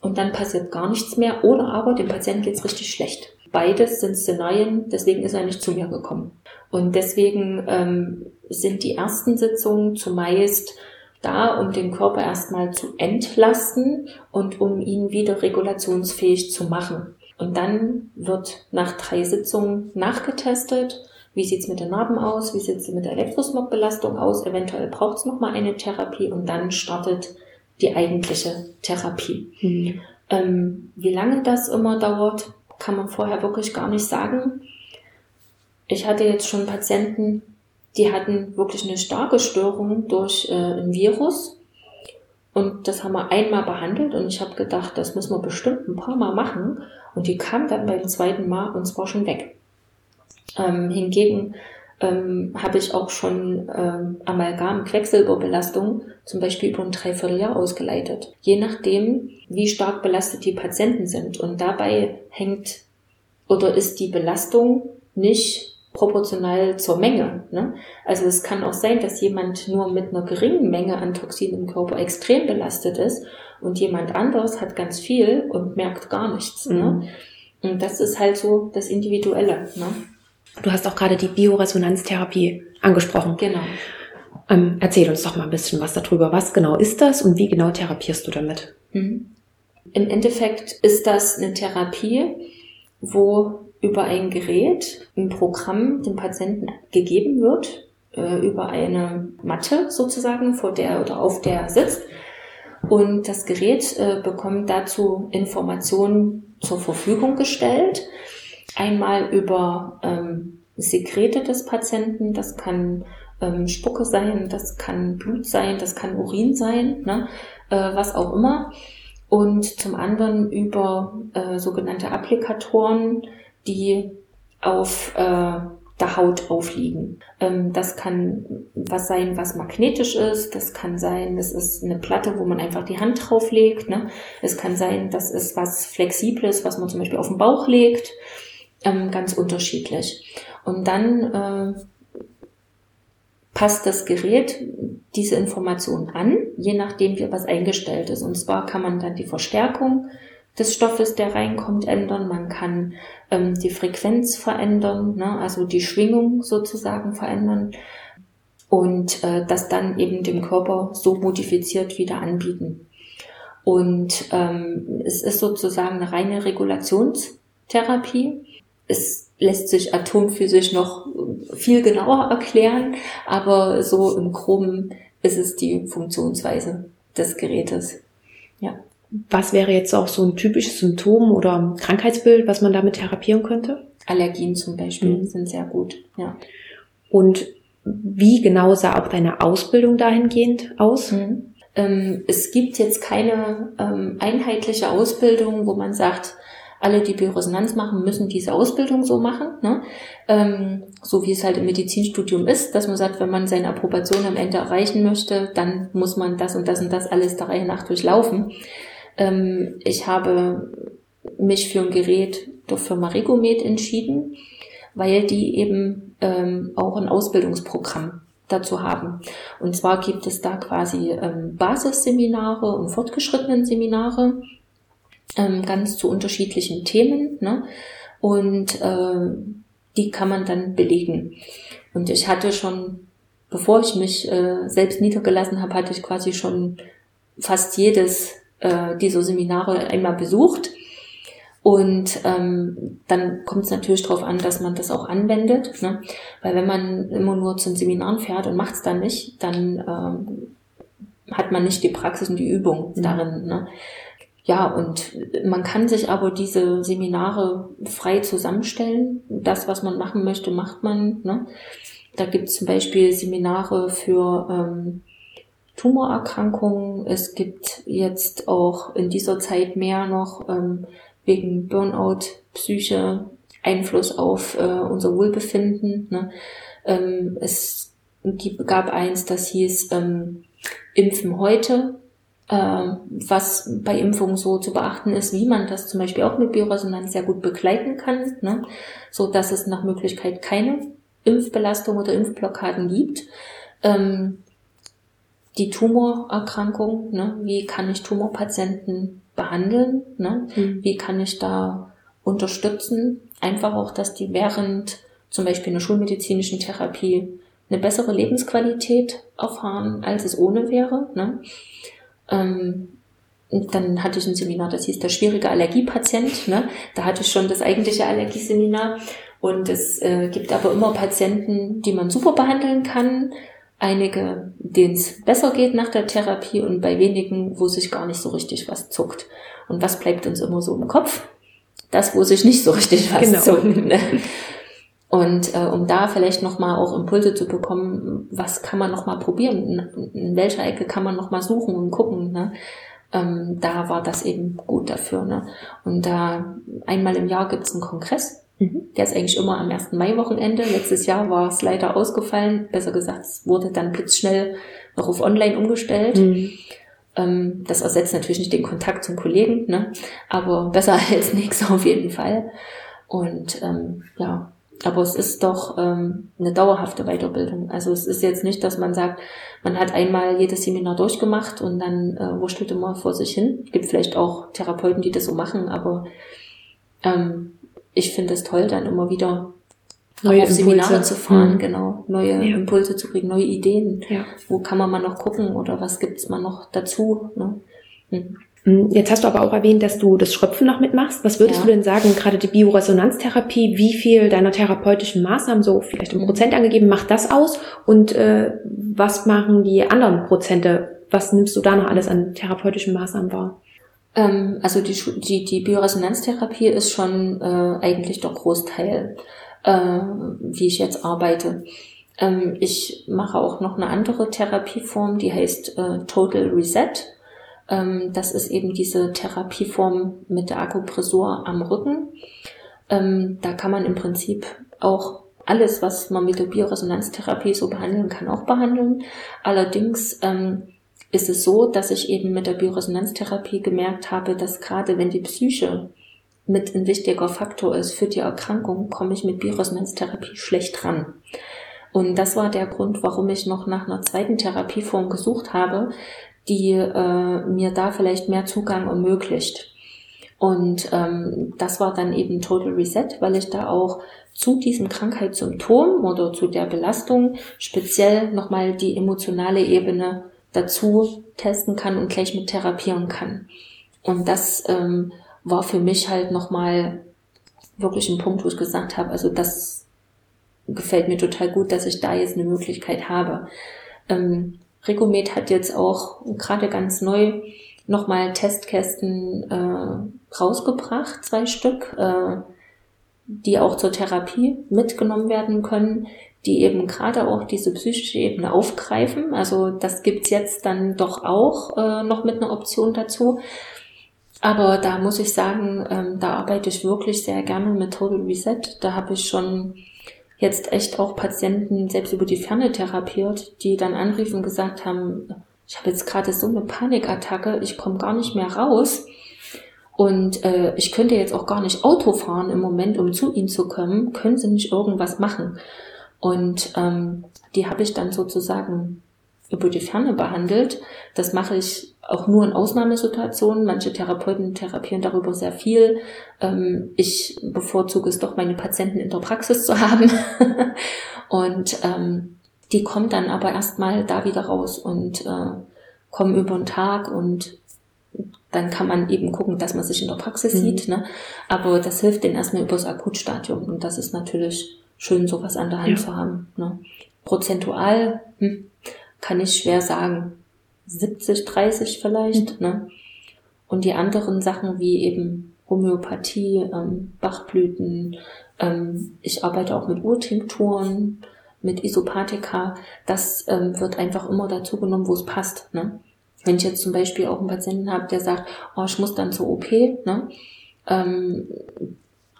und dann passiert gar nichts mehr oder aber dem Patienten geht es richtig schlecht. Beides sind Szenarien, deswegen ist er nicht zu mir gekommen. Und deswegen ähm, sind die ersten Sitzungen zumeist da, um den Körper erstmal zu entlasten und um ihn wieder regulationsfähig zu machen. Und dann wird nach drei Sitzungen nachgetestet wie sieht's mit den Narben aus? Wie sieht's mit der Elektrosmogbelastung aus? Eventuell braucht's noch mal eine Therapie und dann startet die eigentliche Therapie. Mhm. Ähm, wie lange das immer dauert, kann man vorher wirklich gar nicht sagen. Ich hatte jetzt schon Patienten, die hatten wirklich eine starke Störung durch äh, ein Virus. Und das haben wir einmal behandelt und ich habe gedacht, das müssen wir bestimmt ein paar Mal machen. Und die kam dann beim zweiten Mal und es war schon weg. Ähm, hingegen ähm, habe ich auch schon ähm, Amalgam-Quecksilberbelastung zum Beispiel über ein Dreivierteljahr ausgeleitet. Je nachdem, wie stark belastet die Patienten sind. Und dabei hängt oder ist die Belastung nicht proportional zur Menge. Ne? Also es kann auch sein, dass jemand nur mit einer geringen Menge an Toxin im Körper extrem belastet ist und jemand anders hat ganz viel und merkt gar nichts. Ne? Mhm. Ne? Und das ist halt so das Individuelle. Ne? Du hast auch gerade die Bioresonanztherapie angesprochen. Genau. Ähm, erzähl uns doch mal ein bisschen was darüber. Was genau ist das und wie genau therapierst du damit? Mhm. Im Endeffekt ist das eine Therapie, wo über ein Gerät ein Programm dem Patienten gegeben wird, äh, über eine Matte sozusagen, vor der oder auf der er sitzt. Und das Gerät äh, bekommt dazu Informationen zur Verfügung gestellt. Einmal über ähm, Sekrete des Patienten, das kann ähm, Spucke sein, das kann Blut sein, das kann Urin sein, ne? äh, was auch immer. Und zum anderen über äh, sogenannte Applikatoren, die auf äh, der Haut aufliegen. Ähm, das kann was sein, was magnetisch ist. Das kann sein, das ist eine Platte, wo man einfach die Hand drauflegt. Ne? Es kann sein, das ist was Flexibles, was man zum Beispiel auf den Bauch legt. Ähm, ganz unterschiedlich. Und dann äh, passt das Gerät diese Information an, je nachdem, wie was eingestellt ist. Und zwar kann man dann die Verstärkung des Stoffes, der reinkommt, ändern. Man kann ähm, die Frequenz verändern, ne? also die Schwingung sozusagen verändern und äh, das dann eben dem Körper so modifiziert wieder anbieten. Und ähm, es ist sozusagen eine reine Regulationstherapie. Es lässt sich atomphysisch noch viel genauer erklären, aber so im Groben ist es die Funktionsweise des Gerätes. Ja. Was wäre jetzt auch so ein typisches Symptom oder Krankheitsbild, was man damit therapieren könnte? Allergien zum Beispiel mhm. sind sehr gut, ja. Und wie genau sah auch deine Ausbildung dahingehend aus? Mhm. Ähm, es gibt jetzt keine ähm, einheitliche Ausbildung, wo man sagt, alle, die Bioresonanz machen, müssen diese Ausbildung so machen. Ne? Ähm, so wie es halt im Medizinstudium ist, dass man sagt, wenn man seine Approbation am Ende erreichen möchte, dann muss man das und das und das alles der Reihe nach durchlaufen. Ähm, ich habe mich für ein Gerät der Firma Regomed entschieden, weil die eben ähm, auch ein Ausbildungsprogramm dazu haben. Und zwar gibt es da quasi ähm, Basisseminare und fortgeschrittenen Seminare ähm, ganz zu unterschiedlichen Themen. Ne? Und äh, die kann man dann belegen. Und ich hatte schon, bevor ich mich äh, selbst niedergelassen habe, hatte ich quasi schon fast jedes äh, dieser Seminare einmal besucht. Und ähm, dann kommt es natürlich darauf an, dass man das auch anwendet. Ne? Weil wenn man immer nur zum Seminaren fährt und macht es dann nicht, dann ähm, hat man nicht die Praxis und die Übung mhm. darin. Ne? Ja, und man kann sich aber diese Seminare frei zusammenstellen. Das, was man machen möchte, macht man. Ne? Da gibt es zum Beispiel Seminare für ähm, Tumorerkrankungen. Es gibt jetzt auch in dieser Zeit mehr noch ähm, wegen Burnout, Psyche, Einfluss auf äh, unser Wohlbefinden. Ne? Ähm, es gab eins, das hieß ähm, Impfen heute was bei Impfungen so zu beachten ist, wie man das zum Beispiel auch mit Bioresonanz sehr gut begleiten kann, ne? so dass es nach Möglichkeit keine Impfbelastung oder Impfblockaden gibt. Ähm, die Tumorerkrankung, ne? wie kann ich Tumorpatienten behandeln, ne? Mhm. wie kann ich da unterstützen, einfach auch, dass die während zum Beispiel einer schulmedizinischen Therapie eine bessere Lebensqualität erfahren, als es ohne wäre. Ne? Ähm, dann hatte ich ein Seminar, das hieß der schwierige Allergiepatient. Ne? Da hatte ich schon das eigentliche Allergieseminar. Und es äh, gibt aber immer Patienten, die man super behandeln kann. Einige, denen es besser geht nach der Therapie und bei wenigen, wo sich gar nicht so richtig was zuckt. Und was bleibt uns immer so im Kopf? Das, wo sich nicht so richtig was genau. zuckt. Ne? Und äh, um da vielleicht nochmal auch Impulse zu bekommen, was kann man nochmal probieren, in welcher Ecke kann man nochmal suchen und gucken. Ne? Ähm, da war das eben gut dafür. Ne? Und da einmal im Jahr gibt's einen Kongress. Mhm. Der ist eigentlich immer am 1. Mai-Wochenende. Letztes Jahr war es leider ausgefallen. Besser gesagt, es wurde dann blitzschnell noch auf online umgestellt. Mhm. Ähm, das ersetzt natürlich nicht den Kontakt zum Kollegen, ne? aber besser als nichts auf jeden Fall. Und ähm, ja, aber es ist doch ähm, eine dauerhafte Weiterbildung. Also es ist jetzt nicht, dass man sagt, man hat einmal jedes Seminar durchgemacht und dann äh, wurschtelt immer vor sich hin. Es gibt vielleicht auch Therapeuten, die das so machen, aber ähm, ich finde es toll, dann immer wieder neue auf Seminare zu fahren, mhm. genau, neue ja. Impulse zu kriegen, neue Ideen. Ja. Wo kann man mal noch gucken oder was gibt's mal noch dazu? Ne? Mhm. Hm, jetzt hast du aber auch erwähnt, dass du das Schröpfen noch mitmachst. Was würdest ja. du denn sagen, gerade die Bioresonanztherapie, wie viel deiner therapeutischen Maßnahmen, so vielleicht im Prozent angegeben, macht das aus? Und äh, was machen die anderen Prozente was nimmst du da noch alles an therapeutischen Maßnahmen wahr? Ähm, also die, die, die Bioresonanztherapie ist schon äh, eigentlich der Großteil, äh, wie ich jetzt arbeite. Ähm, ich mache auch noch eine andere Therapieform, die heißt äh, Total Reset. Ähm, das ist eben diese Therapieform mit der Akupressur am Rücken. Ähm, da kann man im Prinzip auch alles, was man mit der Bioresonanztherapie so behandeln kann, auch behandeln. Allerdings ähm, ist es so, dass ich eben mit der Bioresonanztherapie gemerkt habe, dass gerade wenn die Psyche mit ein wichtiger Faktor ist für die Erkrankung, komme ich mit Bioresonanztherapie schlecht ran. Und das war der Grund, warum ich noch nach einer zweiten Therapieform gesucht habe, die äh, mir da vielleicht mehr Zugang ermöglicht. Und ähm, das war dann eben Total Reset, weil ich da auch zu diesem Krankheitssymptom oder zu der Belastung speziell nochmal die emotionale Ebene dazu testen kann und gleich mit therapieren kann. Und das ähm, war für mich halt nochmal wirklich ein Punkt, wo ich gesagt habe, also das gefällt mir total gut, dass ich da jetzt eine Möglichkeit habe. Ähm, Recomed hat jetzt auch gerade ganz neu nochmal Testkästen äh, rausgebracht, zwei Stück, äh, die auch zur Therapie mitgenommen werden können, die eben gerade auch diese psychische Ebene aufgreifen. Also das gibt's jetzt dann doch auch äh, noch mit einer Option dazu. Aber da muss ich sagen, ähm, da arbeite ich wirklich sehr gerne mit Total Reset. Da habe ich schon jetzt echt auch Patienten selbst über die Ferne therapiert, die dann anriefen und gesagt haben, ich habe jetzt gerade so eine Panikattacke, ich komme gar nicht mehr raus. Und äh, ich könnte jetzt auch gar nicht Auto fahren im Moment, um zu Ihnen zu kommen. Können Sie nicht irgendwas machen? Und ähm, die habe ich dann sozusagen über die Ferne behandelt. Das mache ich auch nur in Ausnahmesituationen. Manche Therapeuten therapieren darüber sehr viel. Ähm, ich bevorzuge es doch, meine Patienten in der Praxis zu haben. und ähm, die kommen dann aber erstmal da wieder raus und äh, kommen über den Tag und dann kann man eben gucken, dass man sich in der Praxis mhm. sieht. Ne? Aber das hilft denen erstmal übers Akutstadium und das ist natürlich schön, sowas an der Hand ja. zu haben. Ne? Prozentual hm, kann ich schwer sagen. 70, 30 vielleicht. Mhm. Ne? Und die anderen Sachen wie eben Homöopathie, ähm, Bachblüten, ähm, ich arbeite auch mit Urtinkturen, mit Isopathika, das ähm, wird einfach immer dazu genommen, wo es passt. Ne? Wenn ich jetzt zum Beispiel auch einen Patienten habe, der sagt, oh, ich muss dann zur OP, ne? ähm,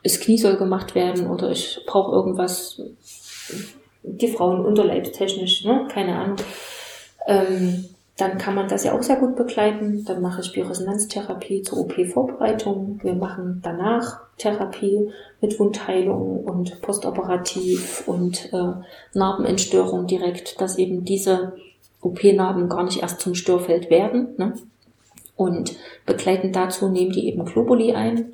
das Knie soll gemacht werden oder ich brauche irgendwas, die Frauen unterleibstechnisch, ne? keine Ahnung. Ähm, dann kann man das ja auch sehr gut begleiten. Dann mache ich Bioresonanztherapie zur OP-Vorbereitung. Wir machen danach Therapie mit Wundheilung und postoperativ und äh, Narbenentstörung direkt, dass eben diese OP-Narben gar nicht erst zum Störfeld werden. Ne? Und begleitend dazu nehmen die eben Globuli ein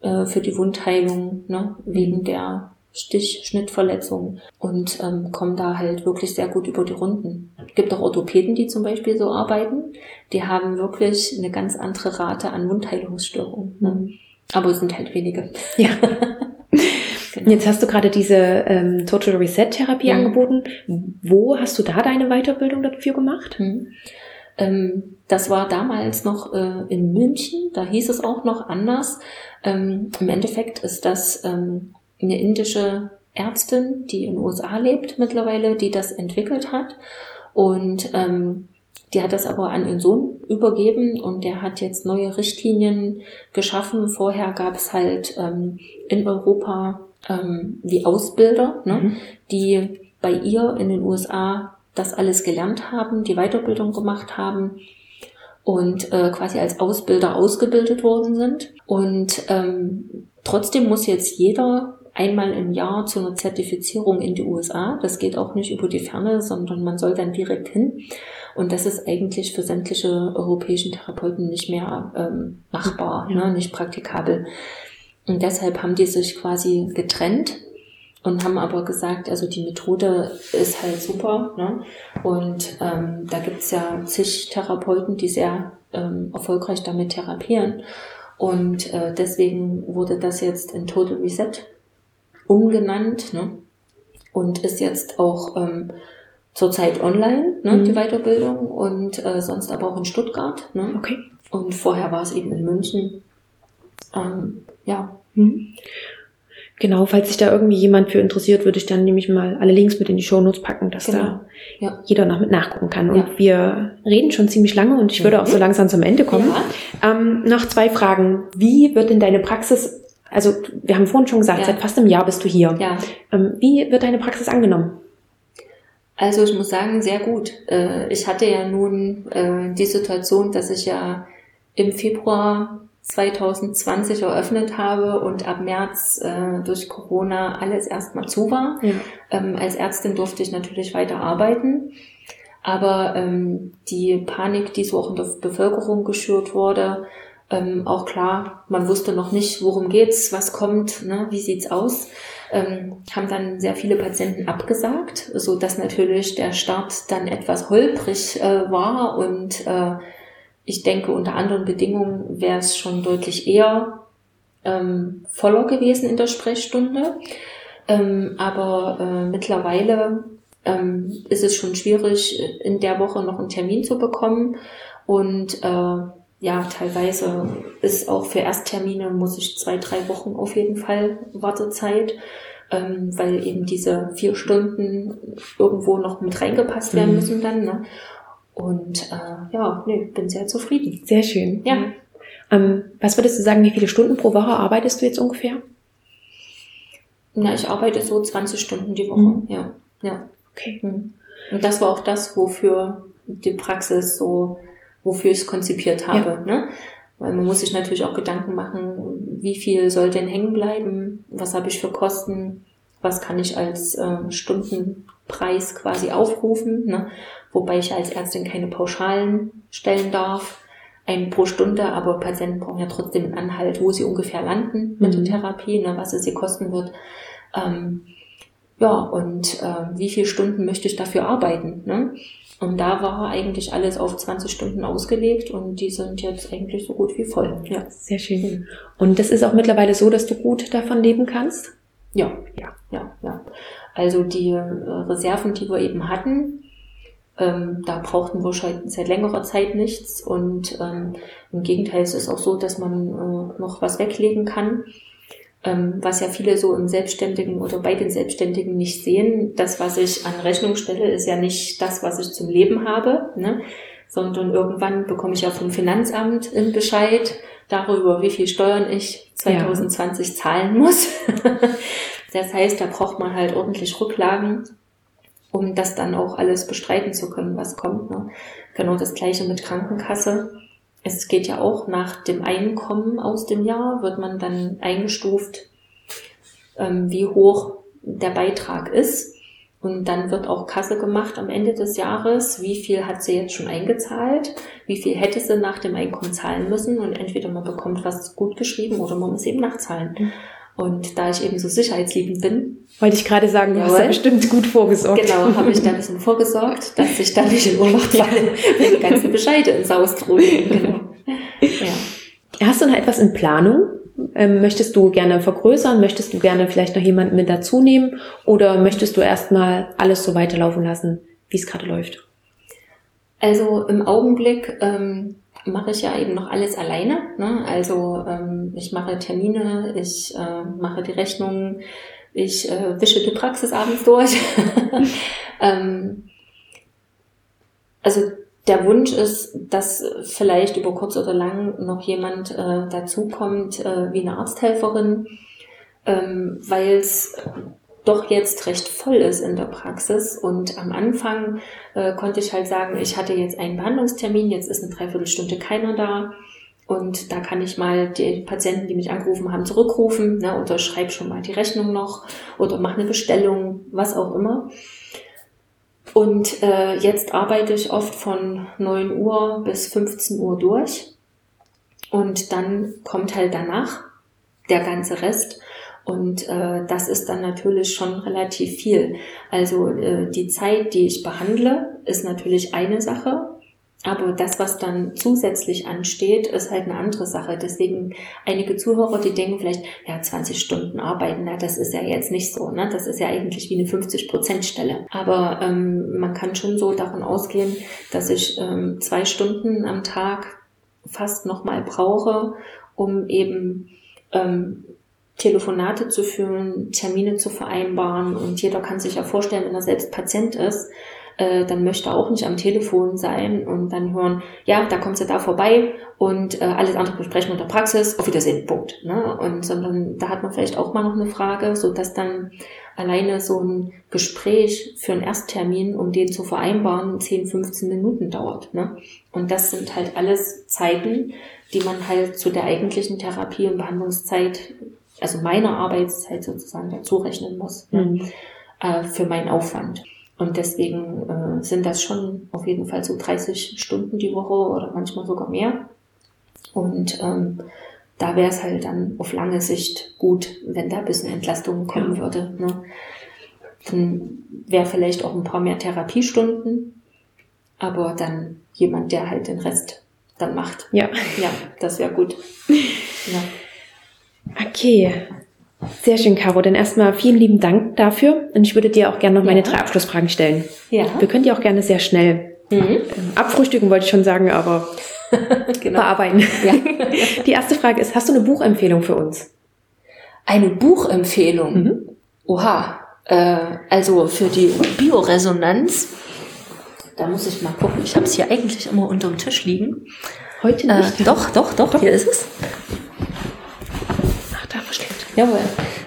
äh, für die Wundheilung ne? wegen der Stichschnittverletzungen und ähm, kommen da halt wirklich sehr gut über die Runden. Es gibt auch Orthopäden, die zum Beispiel so arbeiten. Die haben wirklich eine ganz andere Rate an Wundheilungsstörungen. Ne? Mhm. Aber es sind halt wenige. Ja. genau. Jetzt hast du gerade diese ähm, Total Reset Therapie mhm. angeboten. Wo hast du da deine Weiterbildung dafür gemacht? Mhm. Ähm, das war damals noch äh, in München. Da hieß es auch noch anders. Ähm, Im Endeffekt ist das ähm, eine indische Ärztin, die in den USA lebt mittlerweile, die das entwickelt hat. Und ähm, die hat das aber an ihren Sohn übergeben und der hat jetzt neue Richtlinien geschaffen. Vorher gab es halt ähm, in Europa ähm, die Ausbilder, ne, mhm. die bei ihr in den USA das alles gelernt haben, die Weiterbildung gemacht haben und äh, quasi als Ausbilder ausgebildet worden sind. Und ähm, trotzdem muss jetzt jeder einmal im Jahr zu einer Zertifizierung in die USA. Das geht auch nicht über die Ferne, sondern man soll dann direkt hin. Und das ist eigentlich für sämtliche europäischen Therapeuten nicht mehr ähm, machbar, ja. ne, nicht praktikabel. Und deshalb haben die sich quasi getrennt und haben aber gesagt, also die Methode ist halt super. Ne? Und ähm, da gibt's ja zig Therapeuten, die sehr ähm, erfolgreich damit therapieren. Und äh, deswegen wurde das jetzt in Total Reset umgenannt ne? und ist jetzt auch ähm, zurzeit online, ne, Mhm. die Weiterbildung und äh, sonst aber auch in Stuttgart. Ne? Okay. Und vorher war es eben in München. Ähm, ja, Mhm. Genau, falls sich da irgendwie jemand für interessiert, würde ich dann nämlich mal alle Links mit in die Shownotes packen, dass Genau. da Ja. jeder noch mit nachgucken kann. Und Ja. wir reden schon ziemlich lange und ich würde Mhm. auch so langsam zum Ende kommen. Ja. Ähm, noch zwei Fragen. Wie wird denn deine Praxis, also wir haben vorhin schon gesagt, Ja. seit fast einem Jahr bist du hier. ja. Ähm, wie wird deine Praxis angenommen? Also ich muss sagen, sehr gut. Äh, Ich hatte ja nun äh, die Situation, dass ich ja im Februar 2020 eröffnet habe und ab März äh, durch Corona alles erstmal zu war. Ja. Ähm, als Ärztin durfte ich natürlich weiter arbeiten. Aber ähm, die Panik, die so auch in der Bevölkerung geschürt wurde, ähm, auch klar, man wusste noch nicht, worum geht's, was kommt, ne, wie sieht's aus, ähm, haben dann sehr viele Patienten abgesagt, so dass natürlich der Start dann etwas holprig äh, war und äh, ich denke, unter anderen Bedingungen wäre es schon deutlich eher ähm, voller gewesen in der Sprechstunde. Ähm, aber äh, mittlerweile ähm, ist es schon schwierig, in der Woche noch einen Termin zu bekommen. Und äh, ja, teilweise ist auch für Ersttermine muss ich zwei, drei Wochen auf jeden Fall Wartezeit, ähm, weil eben diese vier Stunden irgendwo noch mit reingepasst werden Mhm. müssen dann. Ne? Und äh, ja, nee, bin sehr zufrieden. Sehr schön. Ja. Ähm, was würdest du sagen, wie viele Stunden pro Woche arbeitest du jetzt ungefähr? Na, ich arbeite so 20 Stunden die Woche. Mhm. Ja, ja. Okay. Mhm. Und das war auch das, wofür die Praxis so, wofür ich es konzipiert habe. Ne? Weil man muss sich natürlich auch Gedanken machen, wie viel soll denn hängen bleiben, was habe ich für Kosten, was kann ich als äh, Stundenpreis quasi aufrufen, ne? wobei ich als Ärztin keine Pauschalen stellen darf, einen pro Stunde, aber Patienten brauchen ja trotzdem einen Anhalt, wo sie ungefähr landen mit Mhm. der Therapie, ne? was es sie kosten wird. Ähm, ja, und äh, wie viele Stunden möchte ich dafür arbeiten? Ne? Und da war eigentlich alles auf 20 Stunden ausgelegt und die sind jetzt eigentlich so gut wie voll. Ja, Sehr schön. Und das ist auch mittlerweile so, dass du gut davon leben kannst? ja, Ja. ja, ja. Also die äh, Reserven, die wir eben hatten, ähm, da brauchten wir schon seit längerer Zeit nichts. Und ähm, im Gegenteil, es ist auch so, dass man äh, noch was weglegen kann. Ähm, was ja viele so im Selbstständigen oder bei den Selbstständigen nicht sehen. Das, was ich an Rechnung stelle, ist ja nicht das, was ich zum Leben habe, ne? sondern irgendwann bekomme ich ja vom Finanzamt einen Bescheid darüber, wie viel Steuern ich 2020 zahlen muss. das heißt, da braucht man halt ordentlich Rücklagen, um das dann auch alles bestreiten zu können, was kommt. Ne? Genau das gleiche mit Krankenkasse. Es geht ja auch nach dem Einkommen aus dem Jahr, wird man dann eingestuft, ähm, wie hoch der Beitrag ist. Und dann wird auch Kasse gemacht am Ende des Jahres. Wie viel hat sie jetzt schon eingezahlt? Wie viel hätte sie nach dem Einkommen zahlen müssen? Und entweder man bekommt was gut geschrieben oder man muss eben nachzahlen. Und da ich eben so sicherheitsliebend bin, Wollte ich gerade sagen, du hast da bestimmt gut vorgesorgt. genau, habe ich da ein bisschen vorgesorgt, dass ich da nicht in Ohnmacht falle, wenn die ganzen Bescheide ins Haus trudeln. Genau. Ja. Hast du noch etwas in Planung? Ähm, möchtest du gerne vergrößern? Möchtest du gerne vielleicht noch jemanden mit dazu nehmen? Oder möchtest du erstmal alles so weiterlaufen lassen, wie es gerade läuft? Also im Augenblick ähm, mache ich ja eben noch alles alleine. Ne? Also ähm, ich mache Termine, ich äh, mache die Rechnungen, ich äh, wische die Praxis abends durch. ähm, also der Wunsch ist, dass vielleicht über kurz oder lang noch jemand äh, dazukommt, äh, wie eine Arzthelferin, ähm, weil es doch jetzt recht voll ist in der Praxis. Und am Anfang äh, konnte ich halt sagen, ich hatte jetzt einen Behandlungstermin, jetzt ist eine Dreiviertelstunde keiner da. Und da kann ich mal die Patienten, die mich angerufen haben, zurückrufen, ne, oder schreib schon mal die Rechnung noch oder mach eine Bestellung, was auch immer. Und äh, jetzt arbeite ich oft von 9 Uhr bis 15 Uhr durch. Und dann kommt halt danach der ganze Rest. Und äh, das ist dann natürlich schon relativ viel. Also äh, die Zeit, die ich behandle, ist natürlich eine Sache. Aber das, was dann zusätzlich ansteht, ist halt eine andere Sache. Deswegen einige Zuhörer, die denken vielleicht, ja, 20 Stunden arbeiten, na, das ist ja jetzt nicht so. Ne? Das ist ja eigentlich wie eine 50-Prozent-Stelle. Aber ähm, man kann schon so davon ausgehen, dass ich ähm, zwei Stunden am Tag fast nochmal brauche, um eben ähm, Telefonate zu führen, Termine zu vereinbaren. Und jeder kann sich ja vorstellen, wenn er selbst Patient ist, äh, dann möchte er auch nicht am Telefon sein und dann hören, ja, da kommst du da vorbei und äh, alles andere besprechen der Praxis, auf Wiedersehen, Punkt. Ne? Und sondern da hat man vielleicht auch mal noch eine Frage, so dass dann alleine so ein Gespräch für einen Ersttermin, um den zu vereinbaren, 10, 15 Minuten dauert. Ne? Und das sind halt alles Zeiten, die man halt zu der eigentlichen Therapie und Behandlungszeit, also meiner Arbeitszeit sozusagen dazu rechnen muss, ne? mhm. äh, für meinen Aufwand. Und deswegen äh, sind das schon auf jeden Fall so 30 Stunden die Woche oder manchmal sogar mehr. Und ähm, da wäre es halt dann auf lange Sicht gut, wenn da ein bisschen Entlastung kommen ja. würde. Ne? Dann wäre vielleicht auch ein paar mehr Therapiestunden, aber dann jemand, der halt den Rest dann macht. Ja. Ja, das wäre gut. Ja. Okay. Sehr schön, Caro. Dann erstmal vielen lieben Dank dafür. Und ich würde dir auch gerne noch meine drei Abschlussfragen stellen. Ja. Wir können die auch gerne sehr schnell mhm. Ähm, abfrühstücken, wollte ich schon sagen, aber genau. bearbeiten. Ja. Die erste Frage ist, hast du eine Buchempfehlung für uns? Eine Buchempfehlung? Mhm. Oha. Äh, also für die Bioresonanz, da muss ich mal gucken. Ich habe es hier eigentlich immer unter dem Tisch liegen. Heute nicht? Äh, doch, doch, doch, doch, hier ist es. Jawohl.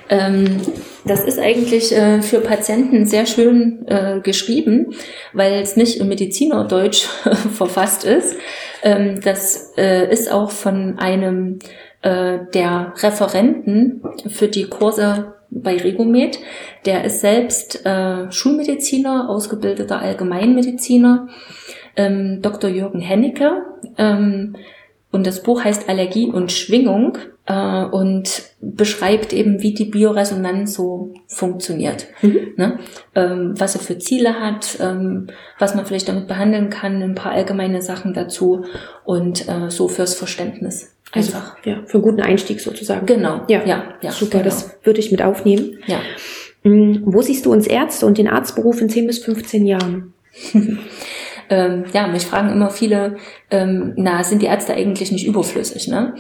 Ähm, das ist eigentlich äh, für Patienten sehr schön äh, geschrieben, weil es nicht im Medizinerdeutsch verfasst ist. Ähm, das äh, ist auch von einem äh, der Referenten für die Kurse bei Regomed. Der ist selbst äh, Schulmediziner, ausgebildeter Allgemeinmediziner, ähm, Dr. Jürgen Hennecke. Ähm, und das Buch heißt Allergie und Schwingung äh, und beschreibt eben, wie die Bioresonanz so funktioniert. Mhm. Ne? Ähm, was er für Ziele hat, ähm, was man vielleicht damit behandeln kann, ein paar allgemeine Sachen dazu und äh, so fürs Verständnis. Also, Einfach. Also, ja, für einen guten Einstieg sozusagen. Genau. Ja, ja, ja super. Genau. Das würde ich mit aufnehmen. Ja. Mhm. Wo siehst du uns Ärzte und den Arztberuf in 10 bis 15 Jahren? ähm, ja, mich fragen immer viele, ähm, na, sind die Ärzte eigentlich nicht überflüssig? Ne?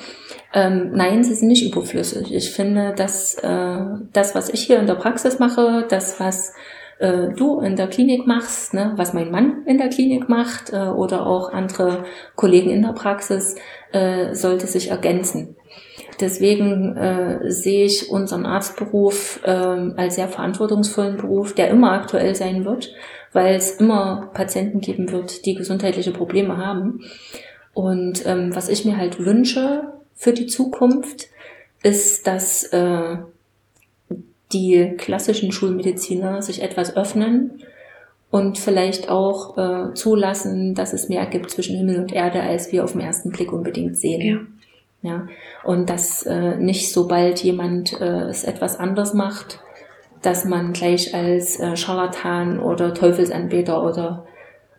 Ähm, nein, sie sind nicht überflüssig. Ich finde, dass äh, das, was ich hier in der Praxis mache, das, was äh, du in der Klinik machst, ne, was mein Mann in der Klinik macht äh, oder auch andere Kollegen in der Praxis, äh, sollte sich ergänzen. Deswegen äh, sehe ich unseren Arztberuf äh, als sehr verantwortungsvollen Beruf, der immer aktuell sein wird weil es immer Patienten geben wird, die gesundheitliche Probleme haben. Und ähm, was ich mir halt wünsche für die Zukunft, ist, dass äh, die klassischen Schulmediziner sich etwas öffnen und vielleicht auch äh, zulassen, dass es mehr gibt zwischen Himmel und Erde, als wir auf den ersten Blick unbedingt sehen. Ja. Ja, und dass äh, nicht sobald jemand äh, es etwas anders macht, dass man gleich als äh, Scharlatan oder Teufelsanbeter oder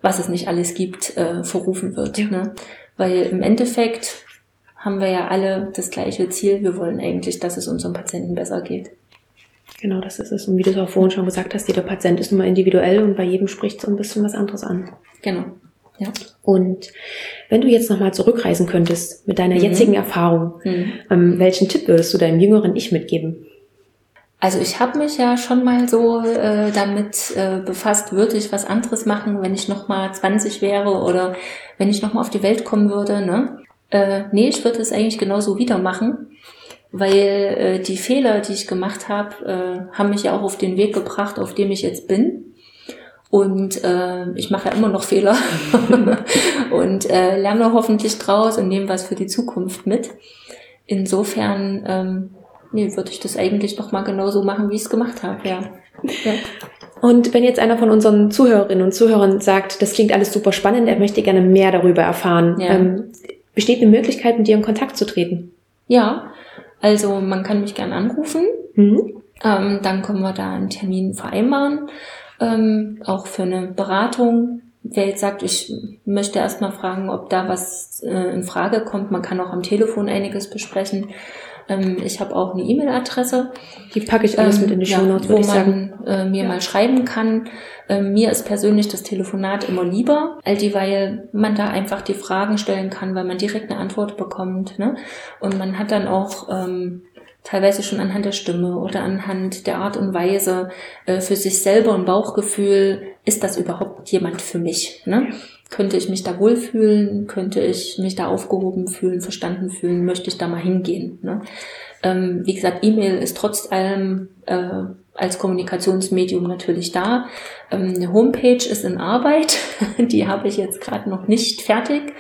was es nicht alles gibt, äh, verrufen wird. Ja. Ne? Weil im Endeffekt haben wir ja alle das gleiche Ziel. Wir wollen eigentlich, dass es unseren Patienten besser geht. Genau, das ist es. Und wie du es auch vorhin schon gesagt hast, jeder Patient ist nun mal individuell und bei jedem spricht es ein bisschen was anderes an. Genau. Ja. Und wenn du jetzt nochmal zurückreisen könntest mit deiner mhm. jetzigen Erfahrung, mhm. ähm, welchen Tipp würdest du deinem jüngeren Ich mitgeben? Also ich habe mich ja schon mal so äh, damit äh, befasst, würde ich was anderes machen, wenn ich noch mal 20 wäre oder wenn ich noch mal auf die Welt kommen würde. Ne? Äh, nee, ich würde es eigentlich genauso wieder machen, weil äh, die Fehler, die ich gemacht habe, äh, haben mich ja auch auf den Weg gebracht, auf dem ich jetzt bin. Und äh, ich mache ja immer noch Fehler und äh, lerne hoffentlich draus und nehme was für die Zukunft mit. Insofern ähm, nee, würde ich das eigentlich noch mal genauso machen, wie ich es gemacht habe, ja. ja. Und wenn jetzt einer von unseren Zuhörerinnen und Zuhörern sagt, das klingt alles super spannend, er möchte gerne mehr darüber erfahren, ja. ähm, besteht eine Möglichkeit, mit dir in Kontakt zu treten? Ja, also man kann mich gerne anrufen. Mhm. Ähm, dann können wir da einen Termin vereinbaren, ähm, auch für eine Beratung wer jetzt sagt, ich möchte erstmal fragen, ob da was äh, in Frage kommt, man kann auch am Telefon einiges besprechen. Ähm, ich habe auch eine E-Mail-Adresse. Die packe ich alles ähm, mit in die Show Notes, ja, wo man äh, mir ja. mal schreiben kann. Ähm, mir ist persönlich das Telefonat immer lieber, all die, weil man da einfach die Fragen stellen kann, weil man direkt eine Antwort bekommt. Ne? Und man hat dann auch ähm, teilweise schon anhand der Stimme oder anhand der Art und Weise äh, für sich selber ein Bauchgefühl, ist das überhaupt jemand für mich? Ne? Könnte ich mich da wohlfühlen? Könnte ich mich da aufgehoben fühlen, verstanden fühlen? Möchte ich da mal hingehen? Ne? Ähm, wie gesagt, E-Mail ist trotz allem äh, als Kommunikationsmedium natürlich da. Ähm, eine Homepage ist in Arbeit. Die habe ich jetzt gerade noch nicht fertig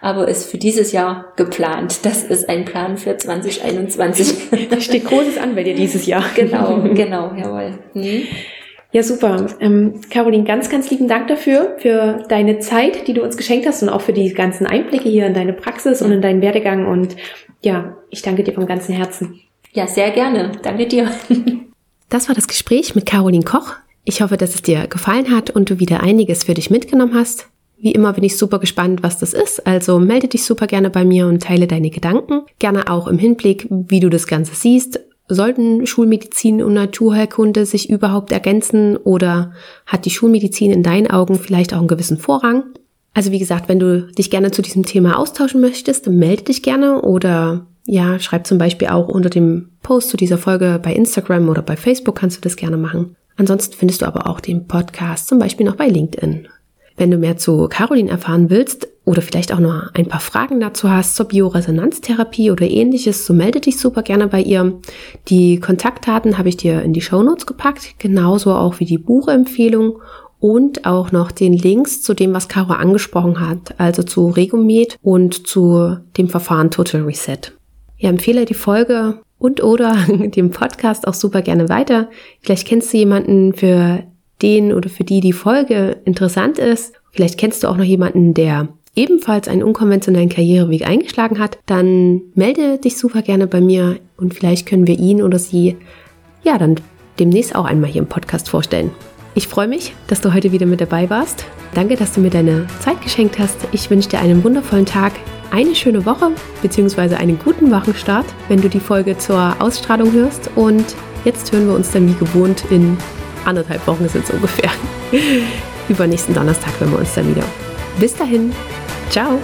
aber ist für dieses Jahr geplant. Das ist ein Plan für 2021. Da steht Großes an bei dir dieses Jahr. Genau, genau, jawohl. Mhm. Ja, super. Ähm, Caroline, ganz, ganz lieben Dank dafür, für deine Zeit, die du uns geschenkt hast und auch für die ganzen Einblicke hier in deine Praxis und in deinen Werdegang. Und ja, ich danke dir vom ganzen Herzen. Ja, sehr gerne. Danke dir. Das war das Gespräch mit Caroline Koch. Ich hoffe, dass es dir gefallen hat und du wieder einiges für dich mitgenommen hast. Wie immer bin ich super gespannt, was das ist, also melde dich super gerne bei mir und teile deine Gedanken. Gerne auch im Hinblick, wie du das Ganze siehst. Sollten Schulmedizin und Naturheilkunde sich überhaupt ergänzen oder hat die Schulmedizin in deinen Augen vielleicht auch einen gewissen Vorrang? Also wie gesagt, wenn du dich gerne zu diesem Thema austauschen möchtest, melde dich gerne oder ja, schreib zum Beispiel auch unter dem Post zu dieser Folge bei Instagram oder bei Facebook kannst du das gerne machen. Ansonsten findest du aber auch den Podcast zum Beispiel noch bei LinkedIn. Wenn du mehr zu Caroline erfahren willst oder vielleicht auch noch ein paar Fragen dazu hast zur Bioresonanztherapie oder ähnliches, so melde dich super gerne bei ihr. Die Kontaktdaten habe ich dir in die Show Notes gepackt, genauso auch wie die Buchempfehlung und auch noch den Links zu dem, was Caro angesprochen hat, also zu Regomed und zu dem Verfahren Total Reset. Ich empfehle die Folge und oder dem Podcast auch super gerne weiter. Vielleicht kennst du jemanden, für den oder für die die Folge interessant ist, vielleicht kennst du auch noch jemanden, der ebenfalls einen unkonventionellen Karriereweg eingeschlagen hat, dann melde dich super gerne bei mir und vielleicht können wir ihn oder sie ja dann demnächst auch einmal hier im Podcast vorstellen. Ich freue mich, dass du heute wieder mit dabei warst. Danke, dass du mir deine Zeit geschenkt hast. Ich wünsche dir einen wundervollen Tag, eine schöne Woche bzw. einen guten Wochenstart, wenn du die Folge zur Ausstrahlung hörst. Und jetzt hören wir uns dann wie gewohnt in anderthalb Wochen sind es ungefähr. Übernächsten Donnerstag hören wir uns dann wieder. Bis dahin. Ciao.